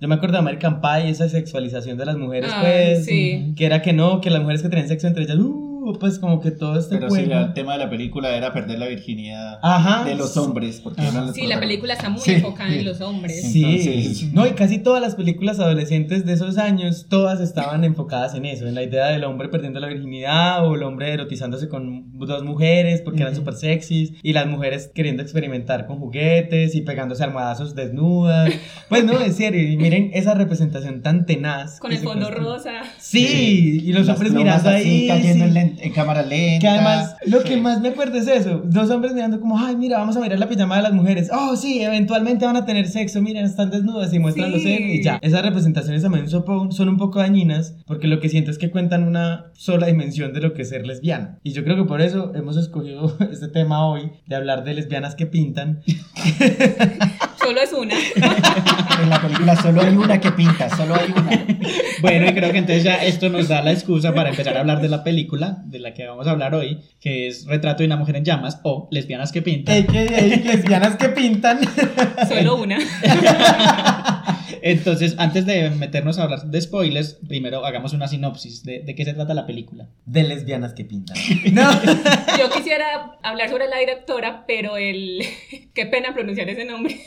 Yo me acuerdo de American Pie, esa sexualización de las mujeres, Ay, pues, sí. que era que no, que las mujeres que tenían sexo entre ellas, uh, pues como que todo este Pero sí, juego. el tema de la película era perder la virginidad Ajá. de los hombres. Porque eran Sí, la película está muy Sí. enfocada en los hombres. Sí, Entonces- no, y casi todas las películas adolescentes de esos años, todas estaban enfocadas en eso, en la idea del hombre perdiendo la virginidad o el hombre erotizándose con dos mujeres porque eran Ujú. súper sexys y las mujeres queriendo experimentar con juguetes y pegándose almohadazos desnudas. Pues no, es serio, y miren esa representación tan tenaz. Con el fondo rosa. Sí, y los hombres mirando así, ahí. cayendo sí. en, en cámara lenta. Que además, lo que más me acuerdo es eso, dos hombres mirando como, ay, mira, vamos a mirar la pijama de las mujeres. Oh, sí, eventualmente van a tener sexo, miren, están desnudas y muestran los Sí. senos y ya. Esas representaciones también son un poco dañinas, porque lo que siento es que cuentan una sola dimensión de lo que es ser lesbiana. Y yo creo que por eso hemos escogido este tema hoy, de hablar de lesbianas que pintan. Solo es una. En la película solo hay una que pinta, solo hay una. Bueno, y creo que entonces ya esto nos da la excusa para empezar a hablar de la película de la que vamos a hablar hoy, que es Retrato de una mujer en llamas o Lesbianas que pintan. Ey, que- ey, lesbianas que pintan. Solo una. Entonces, antes de meternos a hablar de spoilers, primero hagamos una sinopsis de, de qué se trata la película. De lesbianas que pintan. No. Yo quisiera hablar sobre la directora, pero el. Qué pena pronunciar ese nombre.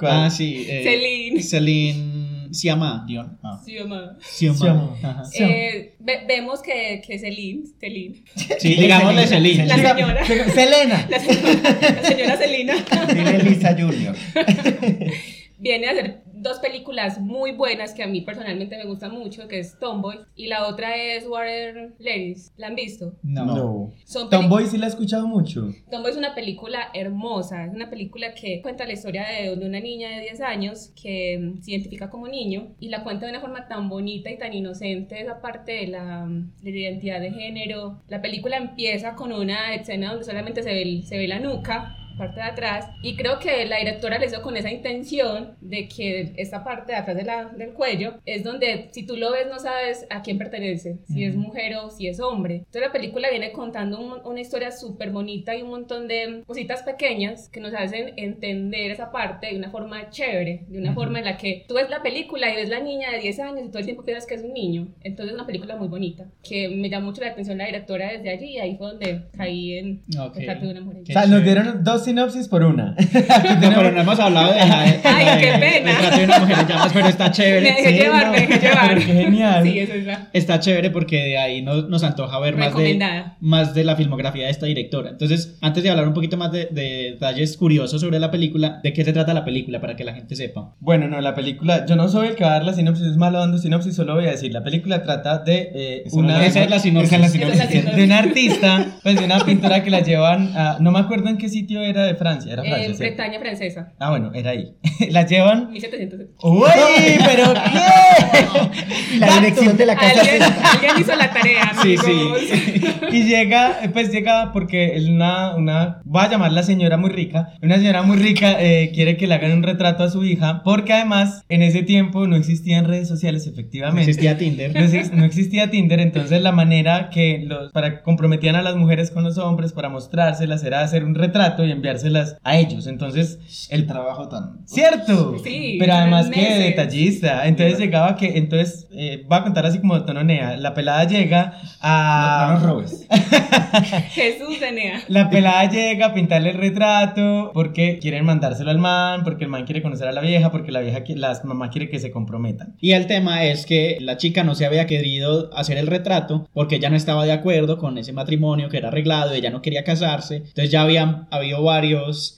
Ah, sí. eh, Celine. Celine Siama. Dion. Ah. Siama. Siama. Ajá. Eh, ve- vemos que, que Celine, Celine, Sí, digámosle Celine. Celine. la señora, Selena. la, señora- la señora Celina, Dile Lisa Junior. viene a hacer dos películas muy buenas que a mí personalmente me gustan mucho, que es Tomboy, y la otra es Water Ladies. ¿La han visto? No. No. Son Tomboy sí la he escuchado mucho. Tomboy es una película hermosa, es una película que cuenta la historia de, de una niña de 10 años que mm, se identifica como niño y la cuenta de una forma tan bonita y tan inocente esa parte de la, mm, de la identidad de género. La película empieza con una escena donde solamente se ve, se ve la nuca parte de atrás y creo que la directora lo hizo con esa intención de que esta parte de atrás de la- del cuello es donde si tú lo ves no sabes a quién pertenece, si es Ujú. mujer o si es hombre. Entonces la película viene contando un- una historia súper bonita y un montón de cositas pequeñas que nos hacen entender esa parte de una forma chévere, de una Ujú. forma en la que tú ves la película y ves la niña de 10 años y todo el tiempo piensas que es un niño. Entonces es una película muy bonita que me llamó mucho la atención la directora desde allí y ahí fue donde caí en Ok. Retrato de una mujer. O sea, nos dieron dos sinopsis por una. No, pero no hemos hablado de la. de Ay, la de- qué pena. De una mujer en llamas, pero está Me chévere. dejé llevar, me dejé llevar. Pero qué genial. Sí, eso es la Está chévere porque de ahí nos, nos antoja ver más de, más de la filmografía de esta directora. Entonces, antes de hablar un poquito más de, de detalles curiosos sobre la película, ¿de qué se trata la película para que la gente sepa? Bueno, no, la película, yo no soy el que va a dar la sinopsis, es malo dando sinopsis, solo voy a decir, la película trata de eh, una... Esa es la sinopsis. Esa es la de una artista, pues de una pintora que la llevan a... No me acuerdo en qué sitio era de Francia, era Francia, Eh, ¿cierto? Bretaña francesa. Ah, bueno, era ahí. la llevan... 1700. ¡Uy! ¿Pero qué? La dirección de la casa. Alguien, alguien hizo la tarea, Sí, amigos. sí. Y llega, pues llega porque es una, una, va a llamar la señora muy rica, una señora muy rica eh, quiere que le hagan un retrato a su hija, porque además en ese tiempo no existían redes sociales, No efectivamente. existía Tinder. No, no existía Tinder, entonces la manera que los, para comprometían a las mujeres con los hombres para mostrárselas era hacer un retrato y enviárselas a ellos. Entonces, El trabajo tan. Cierto, Sí, pero además que detallista. Entonces llegaba que, entonces, eh, voy a contar así como de tono nea. La pelada llega No, a. no nos robes. Jesús de Nea. La pelada llega a pintarle el retrato porque quieren mandárselo al man, porque el man quiere conocer a la vieja, porque la vieja, las mamá quiere que se comprometan. Y el tema es que la chica no se había querido hacer el retrato porque ella no estaba de acuerdo con ese matrimonio que era arreglado, ella no quería casarse. Entonces ya habían habido varios,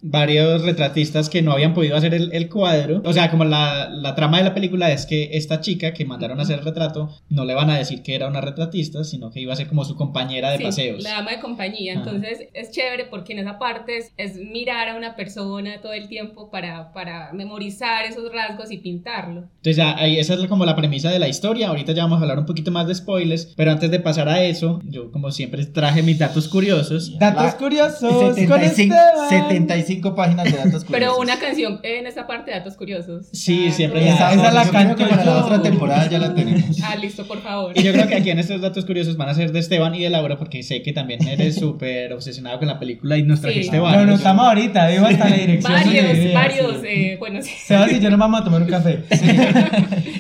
varios retratistas que no habían podido hacer el, el cuadro. O sea, como la, la trama de la película es que esta chica que mandaron a hacer el retrato no le van a decir que era una retratista, sino que iba a ser como su compañera de Sí, paseos. La dama de compañía. Ajá. Entonces es chévere porque en esa parte es, es mirar a una persona todo el tiempo para, para memorizar esos rasgos y pintarlo. Entonces ya ahí esa es como la premisa de la historia. Ahorita ya vamos a hablar un poquito más de spoilers, pero antes de pasar a eso, yo como siempre traje mis datos curiosos. Datos La- curiosos con 75, Esteban. 75 páginas de datos curiosos. Pero una canción en esa parte de datos curiosos. Sí, Ah, siempre no. ya- Esa- Esa, esa la canto que para la otra temporada ya la tenemos. Ah, listo, por favor. Y yo creo que aquí en estos datos curiosos van a ser de Esteban y de Laura, porque sé que también eres súper obsesionado con la película y nos Sí. trajiste No, varios. no estamos ahorita, digo hasta la dirección. varios, varios, sí. eh, bueno, sí. Sebas y yo nos vamos a tomar un café.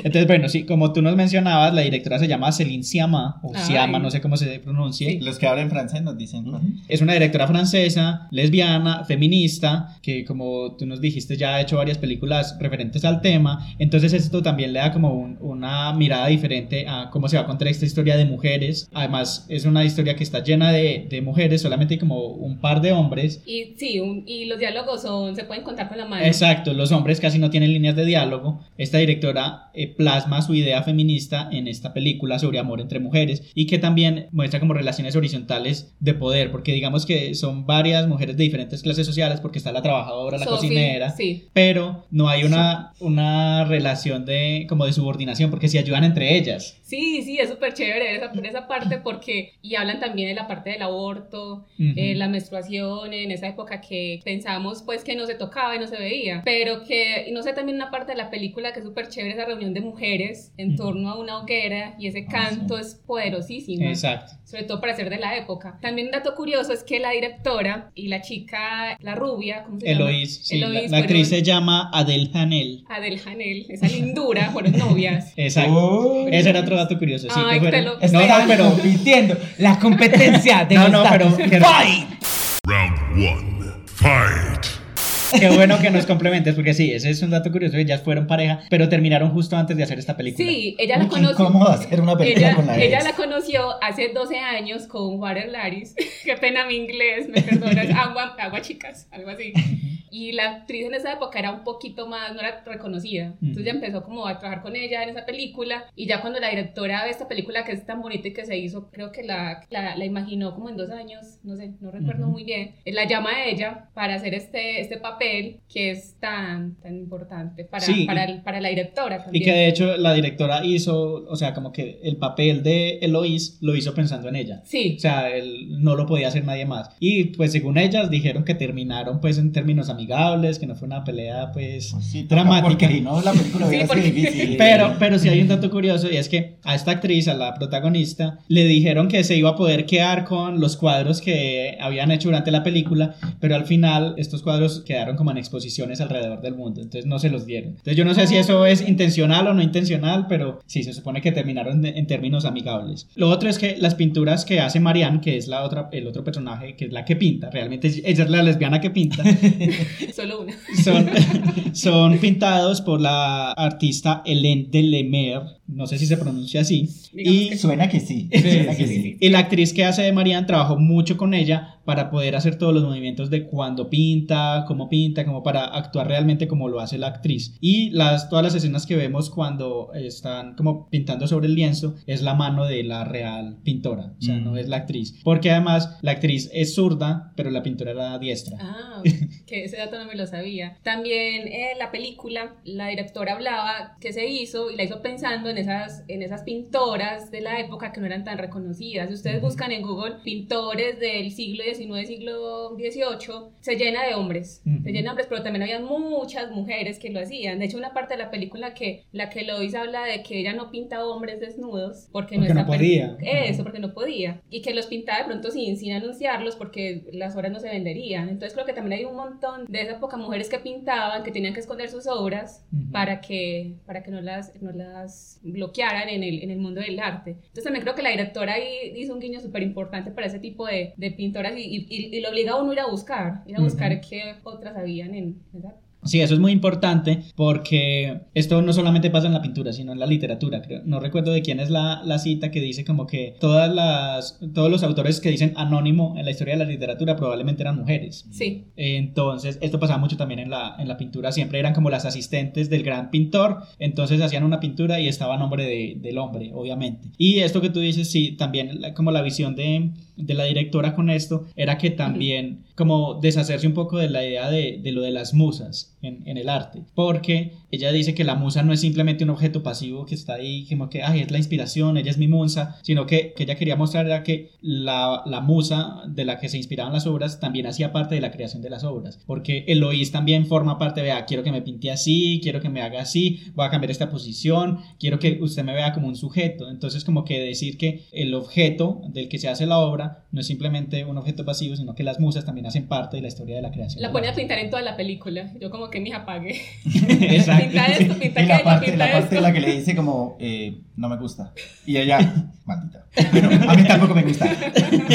Entonces, bueno, sí, como tú nos mencionabas, la directora se llama Céline Sciamma, o Ay. Sciamma, no sé cómo se pronuncie. Los que hablan francés nos dicen. ¿no? Es una directora francesa, lesbiana, feminista, que como tú nos dijiste ya ha hecho varias películas referentes al tema. Entonces esto también le da como un- una mirada diferente a cómo se va a contar esta historia de mujeres. Además es una historia que está llena de, de mujeres, solamente como un par de hombres. Y sí, un- y los diálogos son, se pueden contar con la mano. Exacto, los hombres casi no tienen líneas de diálogo. Esta directora eh, plasma su idea feminista en esta película sobre amor entre mujeres y que también muestra como relaciones horizontales de poder, porque digamos que son varias mujeres de diferentes clases sociales, porque está la trabajadora, la Sophie, cocinera, Sí. pero no hay una, una relación de como de subordinación, porque se ayudan entre ellas. Sí, sí, es súper chévere esa, esa parte porque, y hablan también de la parte del aborto, Ujú. eh, la menstruación, en esa época que pensamos pues que no se tocaba y no se veía, pero que, y no sé, también una parte de la película que es súper chévere, esa reunión de mujeres en torno a una hoguera y ese canto es poderosísimo. Exacto. sobre todo para ser de la época. También un dato curioso es que la directora y la chica, la rubia, ¿cómo se llama? Eloís, sí, la- Eloís la, actriz se llama Adele Hanel. Adele Hanel, esa lindura, fueron novias. Exacto. Ese era otro dato curioso. Sí, Ay, que te fueron- lo- No, pero compitiendo la competencia de No, los no, datos. pero- Fight. Round one. Fight. Qué bueno que nos complementes, porque sí, ese es un dato curioso. Ellas fueron pareja, pero terminaron justo antes de hacer esta película. Sí, ella la conoció. incómodo hacer una película Ella, con la ella ex. la conoció hace 12 años con Water Laris. Qué pena mi inglés, me perdonas. Agua, agua chicas, algo así. Y la actriz en esa época era un poquito más, no era reconocida. Entonces ya empezó como a trabajar con ella en esa película. Y ya cuando la directora ve esta película que es tan bonita y que se hizo, creo que la, la, la imaginó como en dos años, no sé, no recuerdo muy bien. La llama a ella para hacer este, este papel que es tan, tan importante para, Sí, para, y- el- para la directora Y también. que de hecho la directora hizo, o sea, como que el papel de Eloís lo hizo pensando en ella. Sí. O sea, él no lo podía hacer nadie más. Y pues según ellas dijeron que terminaron pues en términos amigables, que no fue una pelea pues Sí, toca, dramática. Porque no, la película Sí, porque- difícil. Pero, pero sí hay un dato curioso y es que a esta actriz, a la protagonista, le dijeron que se iba a poder quedar con los cuadros que habían hecho durante la película, pero al final estos cuadros quedaron como en exposiciones alrededor del mundo, entonces no se los dieron. Entonces yo no sé si eso es intencional o no intencional, pero sí, se supone que terminaron en términos amigables. Lo otro es que las pinturas que hace Marianne, que es la otra, el otro personaje, que es la que pinta, realmente ella es la lesbiana que pinta, Solo una. son, son pintados por la artista Hélène Delemere, no sé si se pronuncia así, Digamos y, que Suena que sí. Sí, suena sí, que sí. sí. y la actriz que hace de Marianne trabajó mucho con ella para poder hacer todos los movimientos de cuando pinta, cómo pinta, como para actuar realmente como lo hace la actriz. Y las, todas las escenas que vemos cuando están como pintando sobre el lienzo es la mano de la real pintora, o sea, Mm. no es la actriz. Porque además la actriz es zurda, pero la pintora era diestra. Ah, que ese dato no me lo sabía. También eh, la película, la directora hablaba que se hizo y la hizo pensando en esas, en esas pintoras de la época que no eran tan reconocidas. Si ustedes buscan en Google pintores del siglo XIX, siglo XVIII, se llena de hombres, Ujú. se llena de hombres, pero también había muchas mujeres que lo hacían. De hecho, una parte de la película que la que Lois habla de que ella no pinta hombres desnudos porque, Porque no per- podía. Eso, porque no podía. Y que los pintaba de pronto sin, sin anunciarlos porque las obras no se venderían. Entonces creo que también hay un montón de esa época mujeres que pintaban, que tenían que esconder sus obras Ujú. para que, para que no, las, no las bloquearan en el, en el mundo del arte. Entonces también creo que la directora ahí hizo un guiño súper importante para ese tipo de, de pintoras y, y, y- lo obliga a uno a ir a buscar, ir a buscar qué otras habían en esa Sí, eso es muy importante porque esto no solamente pasa en la pintura, sino en la literatura. Creo. No recuerdo de quién es la, la cita que dice como que todas las, todos los autores que dicen anónimo en la historia de la literatura probablemente eran mujeres. Sí, Entonces, esto pasaba mucho también en la, en la pintura, siempre eran como las asistentes del gran pintor, entonces hacían una pintura y estaba a nombre de- del hombre, obviamente. Y esto que tú dices, sí, también como la visión de, de la directora con esto, era que también como deshacerse un poco de la idea de, de lo de las musas en, en el arte, porque ella dice que la musa no es simplemente un objeto pasivo que está ahí, como que, ay, es la inspiración, ella es mi musa, sino que, que ella quería mostrar era que la, la musa de la que se inspiraban las obras también hacía parte de la creación de las obras, porque Eloís también forma parte, vea, quiero que me pinte así, quiero que me haga así, voy a cambiar esta posición, quiero que usted me vea como un sujeto, entonces como que decir que el objeto del que se hace la obra no es simplemente un objeto pasivo, sino que las musas también hacen parte de la historia de la creación. la pone a pintar en toda la película. Yo como que mi apague. Exacto. pinta esto, pinta Y la aquello, parte, pinta la parte esto. la que le dice como, eh, no me gusta. Y ella, maldita. Bueno, a mí tampoco me gusta.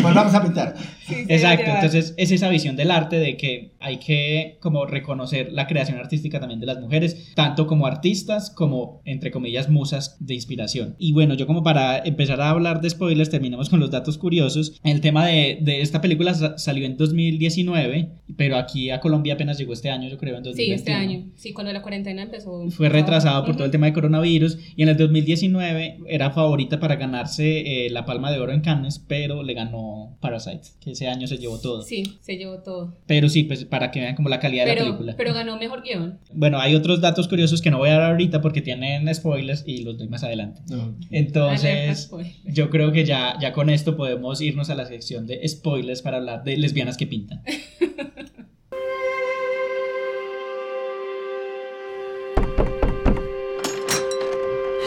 Pues vamos a pintar. Sí, Exacto, entonces es esa visión del arte de que hay que como reconocer la creación artística también de las mujeres, tanto como artistas como, entre comillas, musas de inspiración. Y bueno, yo como para empezar a hablar de spoilers, terminamos con los datos curiosos. El tema de, de esta película sa- salió en 2019, pero aquí a Colombia apenas llegó este año, yo creo, en Sí, 2021. este año. Sí, cuando la cuarentena empezó. Fue retrasado por Ujú. todo el tema de coronavirus y en el 2019 era favorita para ganarse eh, la Palma de Oro en Cannes, pero le ganó Parasite, que ese año se llevó todo. Sí, se llevó todo. Pero sí, pues para que vean como la calidad de la Pero, película. pero ganó mejor guion. Bueno, hay otros datos curiosos que no voy a dar ahorita porque tienen spoilers y los doy más adelante. Alerta, Entonces, yo creo que ya, ya con esto podemos irnos a la sección de spoilers para hablar de lesbianas que pintan.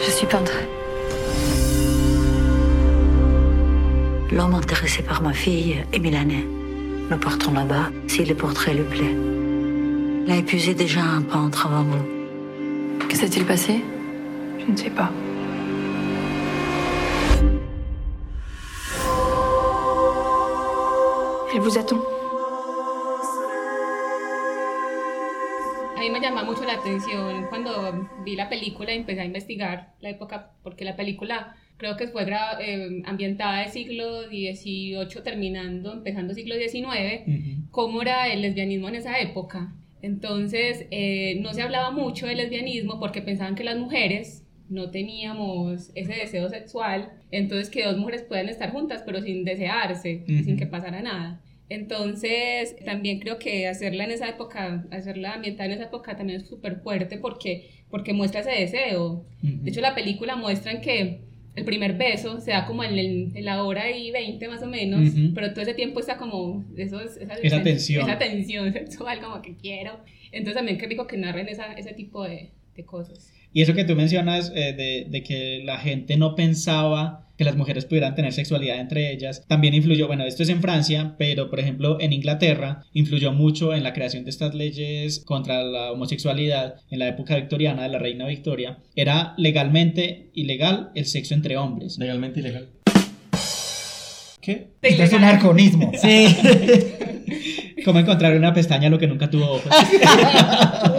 Je suis peintre. L'homme intéressé par ma fille est milanais. Nous partons là-bas si le portrait lui plaît. Il a épuisé déjà un peintre avant nous. Que s'est-il passé? Je ne sais pas. Elle vous attend. A mí me llama mucho la atención cuando vi la película y empecé a investigar la época, porque la película creo que fue eh, ambientada del siglo XVIII, terminando, empezando siglo XIX, cómo era el lesbianismo en esa época. Entonces, eh, no se hablaba mucho del lesbianismo porque pensaban que las mujeres no teníamos ese deseo sexual, entonces que dos mujeres puedan estar juntas pero sin desearse, Ujú. sin que pasara nada. Entonces, también creo que hacerla en esa época, hacerla ambientada en esa época también es súper fuerte porque, porque muestra ese deseo. De hecho, la película muestran que el primer beso se da como en, el- en la hora y 20 más o menos, Ujú. pero todo ese tiempo está como esos, esa, Esa tensión. Esa tensión sexual, como que quiero. Entonces también qué rico que narren esa, ese tipo de, de cosas. Y eso que tú mencionas eh, de, de que la gente no pensaba que las mujeres pudieran tener sexualidad entre ellas, también influyó, bueno, esto es en Francia, pero por ejemplo en Inglaterra influyó mucho en la creación de estas leyes contra la homosexualidad en la época victoriana de la reina Victoria. Era legalmente ilegal el sexo entre hombres. Legalmente ilegal. ¿Qué? Esto es un arconismo. Sí. Como encontrar una pestaña lo que nunca tuvo ojos.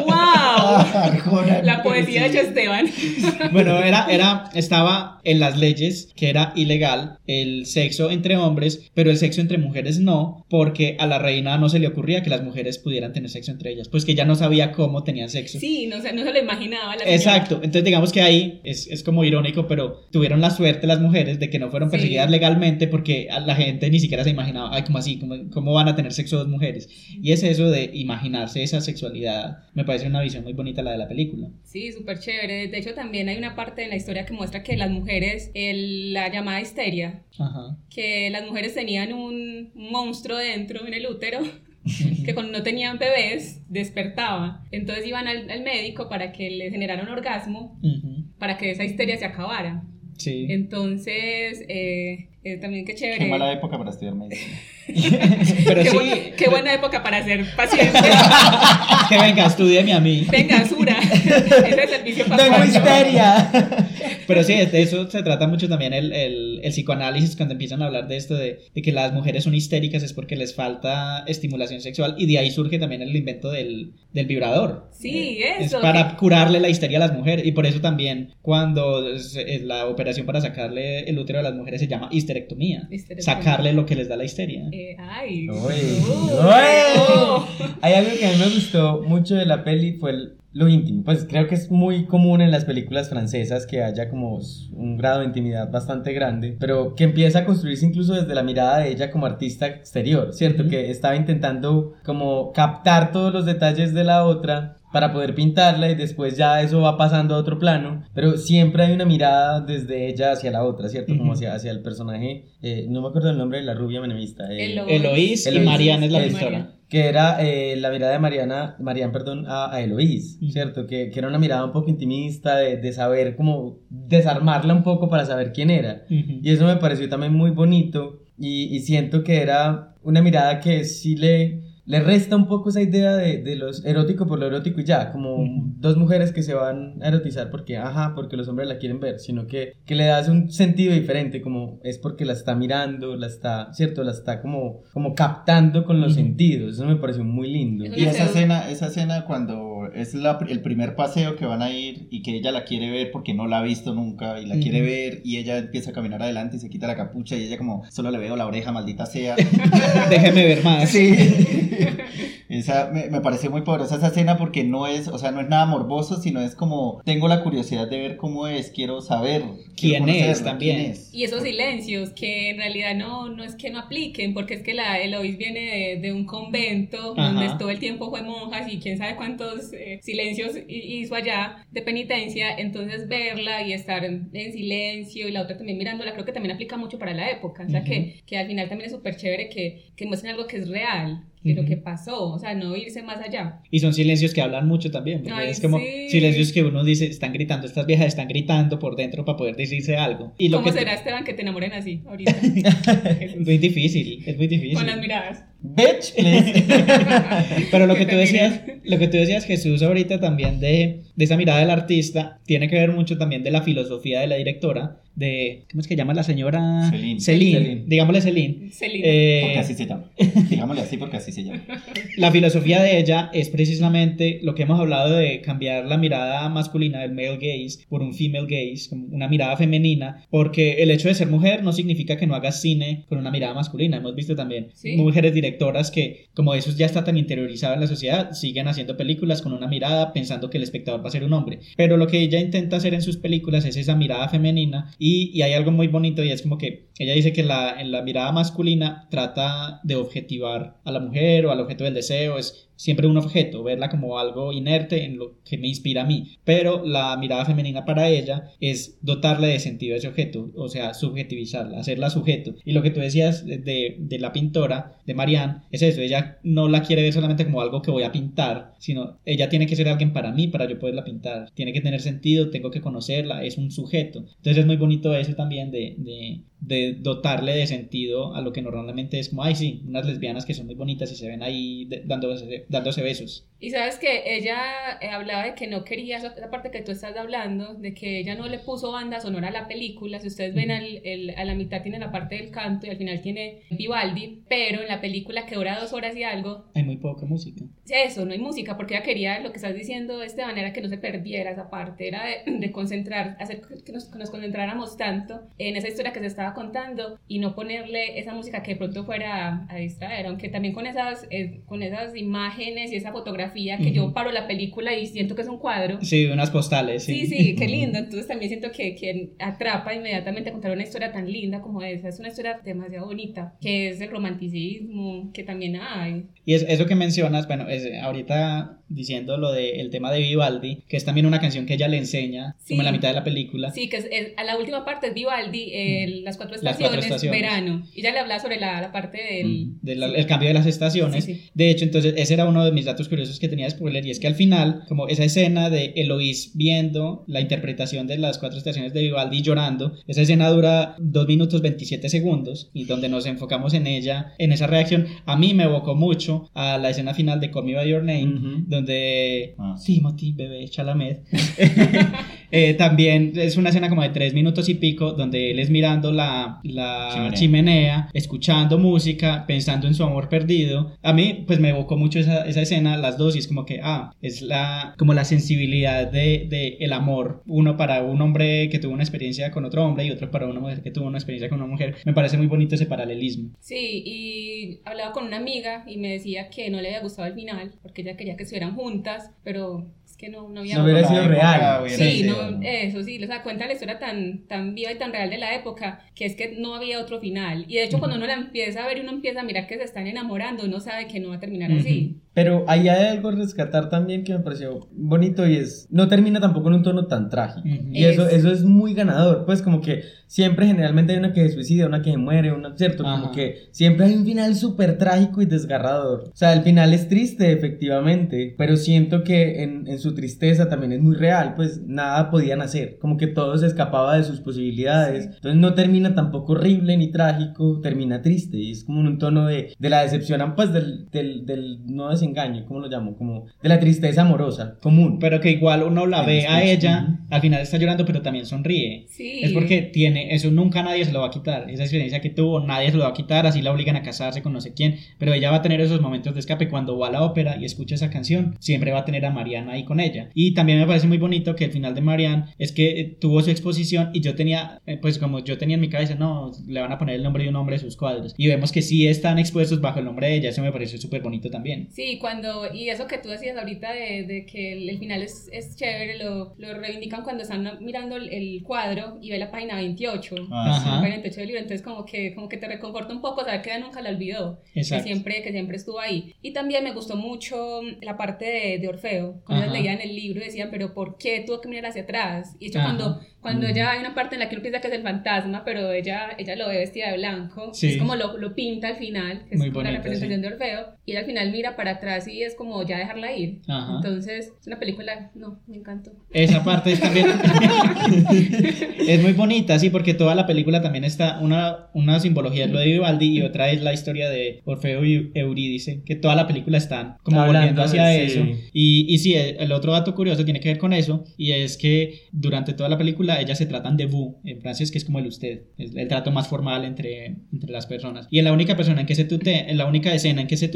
La poesía de sí. Esteban. Bueno, era, era, estaba en las leyes que era ilegal el sexo entre hombres, pero el sexo entre mujeres no, porque a la reina no se le ocurría que las mujeres pudieran tener sexo entre ellas, pues que ya no sabía cómo tenían sexo. Sí, no, se- no se lo imaginaba. La señora. Exacto, entonces digamos que ahí es, es como irónico, pero tuvieron la suerte las mujeres de que no fueron Sí. perseguidas legalmente porque a la gente ni siquiera se imaginaba, ay, como así, ¿Cómo, cómo van a tener sexo dos mujeres? Y es eso de imaginarse esa sexualidad, me parece una visión muy bonita la de la película. Sí, súper chévere. De hecho, también hay una parte en la historia que muestra que las mujeres, el- la llamada histeria, Ajá. que las mujeres tenían un monstruo dentro en el útero que cuando no tenían bebés despertaba. Entonces iban al, al médico para que le generara un orgasmo para que esa histeria se acabara. Sí. Entonces, eh, eh, también qué chévere. Qué mala época para estudiar medicina. Pero qué, sí, buena, qué buena época para ser paciente. que venga, estúdieme a mí. Venga, Sura. Ese es servicio para Tengo histeria. Pero sí, de eso se trata mucho también el, el, el psicoanálisis cuando empiezan a hablar de esto, de, de que las mujeres son histéricas es porque les falta estimulación sexual y de ahí surge también el invento del, del vibrador. Sí, Es eso. para curarle la histeria a las mujeres y por eso también cuando se- eh, la operación para sacarle el útero a las mujeres se llama histerectomía. Histerectomía. Sacarle lo que les da la histeria. Eh, ay. Uy. Uy. Hay algo que a mí me gustó mucho de la peli fue el- lo íntimo. Pues creo que es muy común en las películas francesas que haya como un grado de intimidad bastante grande, pero que empieza a construirse incluso desde la mirada de ella como artista exterior, ¿cierto? Que estaba intentando como captar todos los detalles de la otra para poder pintarla y después ya eso va pasando a otro plano, pero siempre hay una mirada desde ella hacia la otra, ¿cierto? Como hacia, hacia el personaje, eh, no me acuerdo el nombre de la rubia menemista. eh, Elo- Eloís y Eloís. Mariana es la pintora. Que era eh, la mirada de Mariana, Marian, perdón, a, a Eloís, Mm. ¿cierto? Que, que era una mirada un poco intimista, de, de saber cómo desarmarla un poco para saber quién era. Y eso me pareció también muy bonito y, y siento que era una mirada que sí le, le resta un poco esa idea de, de lo erótico por lo erótico y ya, como dos mujeres que se van a erotizar porque, ajá, porque los hombres la quieren ver, sino que, que le das un sentido diferente, como es porque la está mirando, la está, ¿cierto? La está como, como captando con los sentidos, eso me pareció muy lindo. Y esa escena, esa escena cuando es la- el primer paseo que van a ir y que ella la quiere ver porque no la ha visto nunca y la quiere ver y ella empieza a caminar adelante y se quita la capucha y ella como solo le veo la oreja, maldita sea. Déjeme ver más. Sí. Esa me, me pareció muy poderosa esa escena porque no es, o sea, no es nada morboso, sino es como tengo la curiosidad de ver cómo es, quiero saber quiero ¿Quién es conocerla, también? quién es. Y esos silencios que en realidad no, no es que no apliquen, porque es que la Eloís viene de, de un convento Ajá. donde todo el tiempo fue monjas y quién sabe cuántos eh, silencios hi- hizo allá de penitencia, entonces verla y estar en, en silencio y la otra también mirándola, creo que también aplica mucho para la época, o sea Ujú. que, que al final también es súper chévere que, que muestren algo que es real, que lo Ujú. que pasó, o sea, no irse más allá. Y son silencios que hablan mucho también, porque Ay, es como sí. silencios que uno dice, están gritando, estas viejas están gritando por dentro para poder decirse algo. Y lo ¿Cómo que será, Esteban, que te enamoren así ahorita? es muy difícil, es muy difícil. Con las miradas. Bitch. Pero lo que tú decías, lo que tú decías Jesús ahorita también de, de esa mirada del artista, tiene que ver mucho también de la filosofía de la directora, de, ¿cómo es que llama la señora? Celine. Celine, Celine. digámosle Celine. Celine. Eh, Porque así se llama. Digámosle así porque así se llama. la filosofía de ella es precisamente lo que hemos hablado de cambiar la mirada masculina del male gaze por un female gaze, una mirada femenina, porque el hecho de ser mujer no significa que no hagas cine con una mirada masculina. Hemos visto también Sí. mujeres directoras que, como eso ya está tan interiorizado en la sociedad, siguen haciendo películas con una mirada pensando que el espectador va a ser un hombre. Pero lo que ella intenta hacer en sus películas es esa mirada femenina y, y hay algo muy bonito y es como que ella dice que la, en la mirada masculina trata de objetivar a la mujer o al objeto del deseo, es siempre un objeto, verla como algo inerte en lo que me inspira a mí. Pero la mirada femenina para ella es dotarle de sentido a ese objeto, o sea, subjetivizarla, hacerla sujeto. Y lo que tú decías de, de- la pintora, de Marianne, es eso, ella no la quiere ver solamente como algo que voy a pintar, sino ella tiene que ser alguien para mí, para yo poderla pintar. Tiene que tener sentido, tengo que conocerla, es un sujeto. Entonces es muy bonito eso también de, de, de dotarle de sentido a lo que normalmente es como, ay sí, unas lesbianas que son muy bonitas y se ven ahí dándose, dándose besos. Y sabes que ella eh, hablaba de que no quería esa, parte que tú estás hablando, de que ella no le puso banda sonora a la película. Si ustedes ven al, el- a la mitad tiene la parte del canto y al final tiene Vivaldi, pero en la película que dura dos horas y algo, Hay muy poca música. eso, no hay música, porque ella quería, lo que estás diciendo de esta manera, que no se perdiera esa parte, era de, de concentrar, hacer que nos, que nos concentráramos tanto en esa historia que se estaba contando y no ponerle esa música que de pronto fuera a, a distraer, aunque también con esas, eh, con esas imágenes y esa fotografía que yo Ujú. paro la película y siento que es un cuadro. Sí, unas postales. Sí, Sí, sí, qué lindo. Entonces también siento que, que atrapa inmediatamente a contar una historia tan linda como esa. Es una historia demasiado bonita, que es el romanticismo, que también hay. Y es, eso que mencionas, bueno, es, ahorita diciendo lo del tema de Vivaldi, que es también una canción que ella le enseña Sí. como en la mitad de la película. Sí, que es, es- a la última parte es Vivaldi, el- las cuatro Las estaciones, cuatro estaciones. verano. Y ya le hablaba sobre la, la parte del... del el cambio de las estaciones. Sí, sí. De hecho, entonces ese era uno de mis datos curiosos que tenía de spoiler y es que al final, como esa escena de Eloís viendo la interpretación de las cuatro estaciones de Vivaldi llorando, esa escena dura 2 minutos 27 segundos y donde nos enfocamos en ella, en esa reacción, a mí me evocó mucho a la escena final de Call Me By Your Name, donde Ah, sí. Timothy, bebé, Chalamet, eh, también es una escena como de 3 minutos y pico donde él es mirando la, la Chimenea. chimenea, escuchando música, pensando en su amor perdido. A mí, pues me evocó mucho esa, esa escena, las dos, y es como que, ah, es la, como la sensibilidad de, de el amor. Uno para un hombre que tuvo una experiencia con otro hombre y otro para una mujer que tuvo una experiencia con una mujer. Me parece muy bonito ese paralelismo. Sí, y hablaba con una amiga y me decía que no le había gustado el final, porque ella quería que juntas, pero es que no, no había... No hubiera sido real. hubiera Sí, sido- no, eso sí, o sea, cuenta la historia tan, tan viva y tan real de la época que es que no había otro final. Y de hecho, cuando uno la empieza a ver y uno empieza a mirar que se están enamorando, uno sabe que no va a terminar así. Pero ahí hay algo a rescatar también que me pareció bonito y es, no termina tampoco en un tono tan trágico. Ujú. Y eso, Es- eso es muy ganador, pues como que siempre generalmente hay una que se suicida, una que se muere, una, ¿cierto? Como Ajá. que siempre hay un final súper trágico y desgarrador. O sea, el final es triste, efectivamente, pero siento que en, en su tristeza también es muy real, pues nada podían hacer, como que todo se escapaba de sus posibilidades. Entonces no termina tampoco horrible ni trágico, termina triste y es como en un tono de, de la decepción, pues del, del, del no desengaño, ¿cómo lo llamo? Como de la tristeza amorosa, común. Pero que igual uno la ve a ella, al final está llorando, pero también sonríe. Sí. Es porque tiene, eso nunca nadie se lo va a quitar. Esa experiencia que tuvo, nadie se lo va a quitar, así la obligan a casarse con no sé quién. Pero ella va a tener esos momentos de escape cuando va a la ópera y escucha esa canción, siempre va a tener a Mariana ahí con ella. Y también me parece muy bonito que el final de Marianne es que eh, tuvo su exposición y yo tenía, eh, pues como yo tenía en mi cabeza, no, le van a poner el nombre de un hombre a sus cuadros. Y vemos que sí están expuestos bajo el nombre de ella, eso me pareció súper bonito también. Sí, cuando, y eso que tú decías ahorita de, de que el, el final es, es chévere, lo, lo reivindican cuando están mirando el, el cuadro y ve la página 28. Ah, Ajá. La página 28 del libro, entonces como que, como que te reconforta un poco saber que ella nunca la olvidó, que Exacto. siempre, que siempre estuvo ahí. Y también me gustó mucho la parte de, de Orfeo, cuando ellas Ajá. leían el libro decían, pero ¿por qué tuvo que mirar hacia atrás? Y hecho cuando, cuando ella hay una parte en la que uno piensa que es el fantasma, pero ella, ella lo ve vestida de blanco, Sí. es como lo, lo pinta al final, que es Muy la bonito, representación de Orfeo, y ella al final mira para atrás y es como ya dejarla ir. Ajá. Entonces, es una película, no, me encantó. Esa parte es también es muy bonita, sí, porque toda la película también está una, una simbología es lo de Vivaldi y otra es la historia de Orfeo y Eurídice, que toda la película están como Hablando volviendo hacia de- eso. sí. Y, y sí, el, el otro dato curioso tiene que ver con eso y es que durante toda la película ellas se tratan de vous en francés, que es como el usted, es el trato más formal entre, entre las personas. Y en la única persona en que se tutean, en la única escena en que se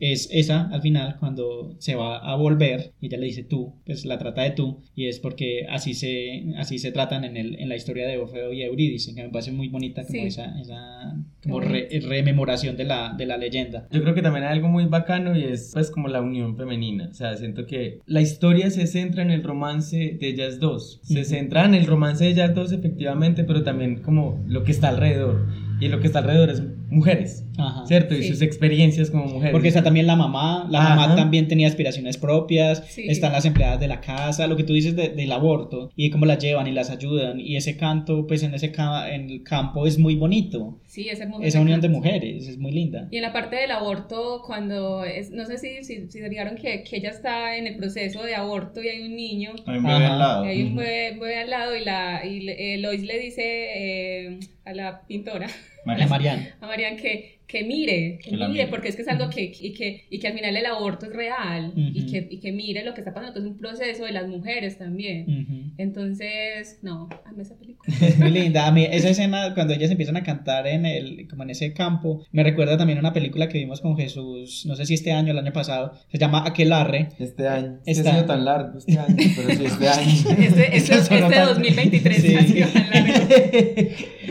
es esa al final cuando se va a volver y ella le dice tú, pues la trata de tú y es porque así se, así se tratan en, el, en la historia de Orfeo y Eurídice, que me parece muy bonita como Sí. esa, esa como re- rememoración de la, de la leyenda. Yo creo que también hay algo muy bacano y es pues como la unión femenina. O sea, siento que la historia se centra en el romance de ellas dos. Se centra en el romance de ellas dos efectivamente, pero también como lo que está alrededor. Y lo que está alrededor es mujeres, Ajá. ¿cierto? Y Sí. sus experiencias como mujeres. Porque está también la mamá, la mamá también tenía aspiraciones propias, Sí. están las empleadas de la casa, lo que tú dices de- del aborto y cómo las llevan y las ayudan y ese canto pues en ese ca- en el campo es muy bonito, Sí, es hermoso. esa unión de mujeres es muy linda. Y en la parte del aborto, cuando es, no sé si, si, si se fijaron que, que ella está en el proceso de aborto y hay un niño, Hay un bebé Ajá. al lado. y hay un bebé, bebé al lado y, la, y eh, Lois le dice eh, a la pintora, La Mariana. a Marian, que, que mire, que, Que mire, mire. porque es que es algo que, y que, y que al final el aborto es real y, Ujú. que, y que mire lo que está pasando, que es un proceso de las mujeres también. Ujú. Entonces, no, amé esa película. Es muy linda. A mí esa escena cuando ellas empiezan a cantar en el como en ese campo me recuerda también a una película que vimos con Jesús, no sé si este año o el año pasado, se llama Aquelarre. Este año. Ha sido tan largo este año, pero sí este año. Este, este, este tanto. 2023 Sí. ha sido tan largo.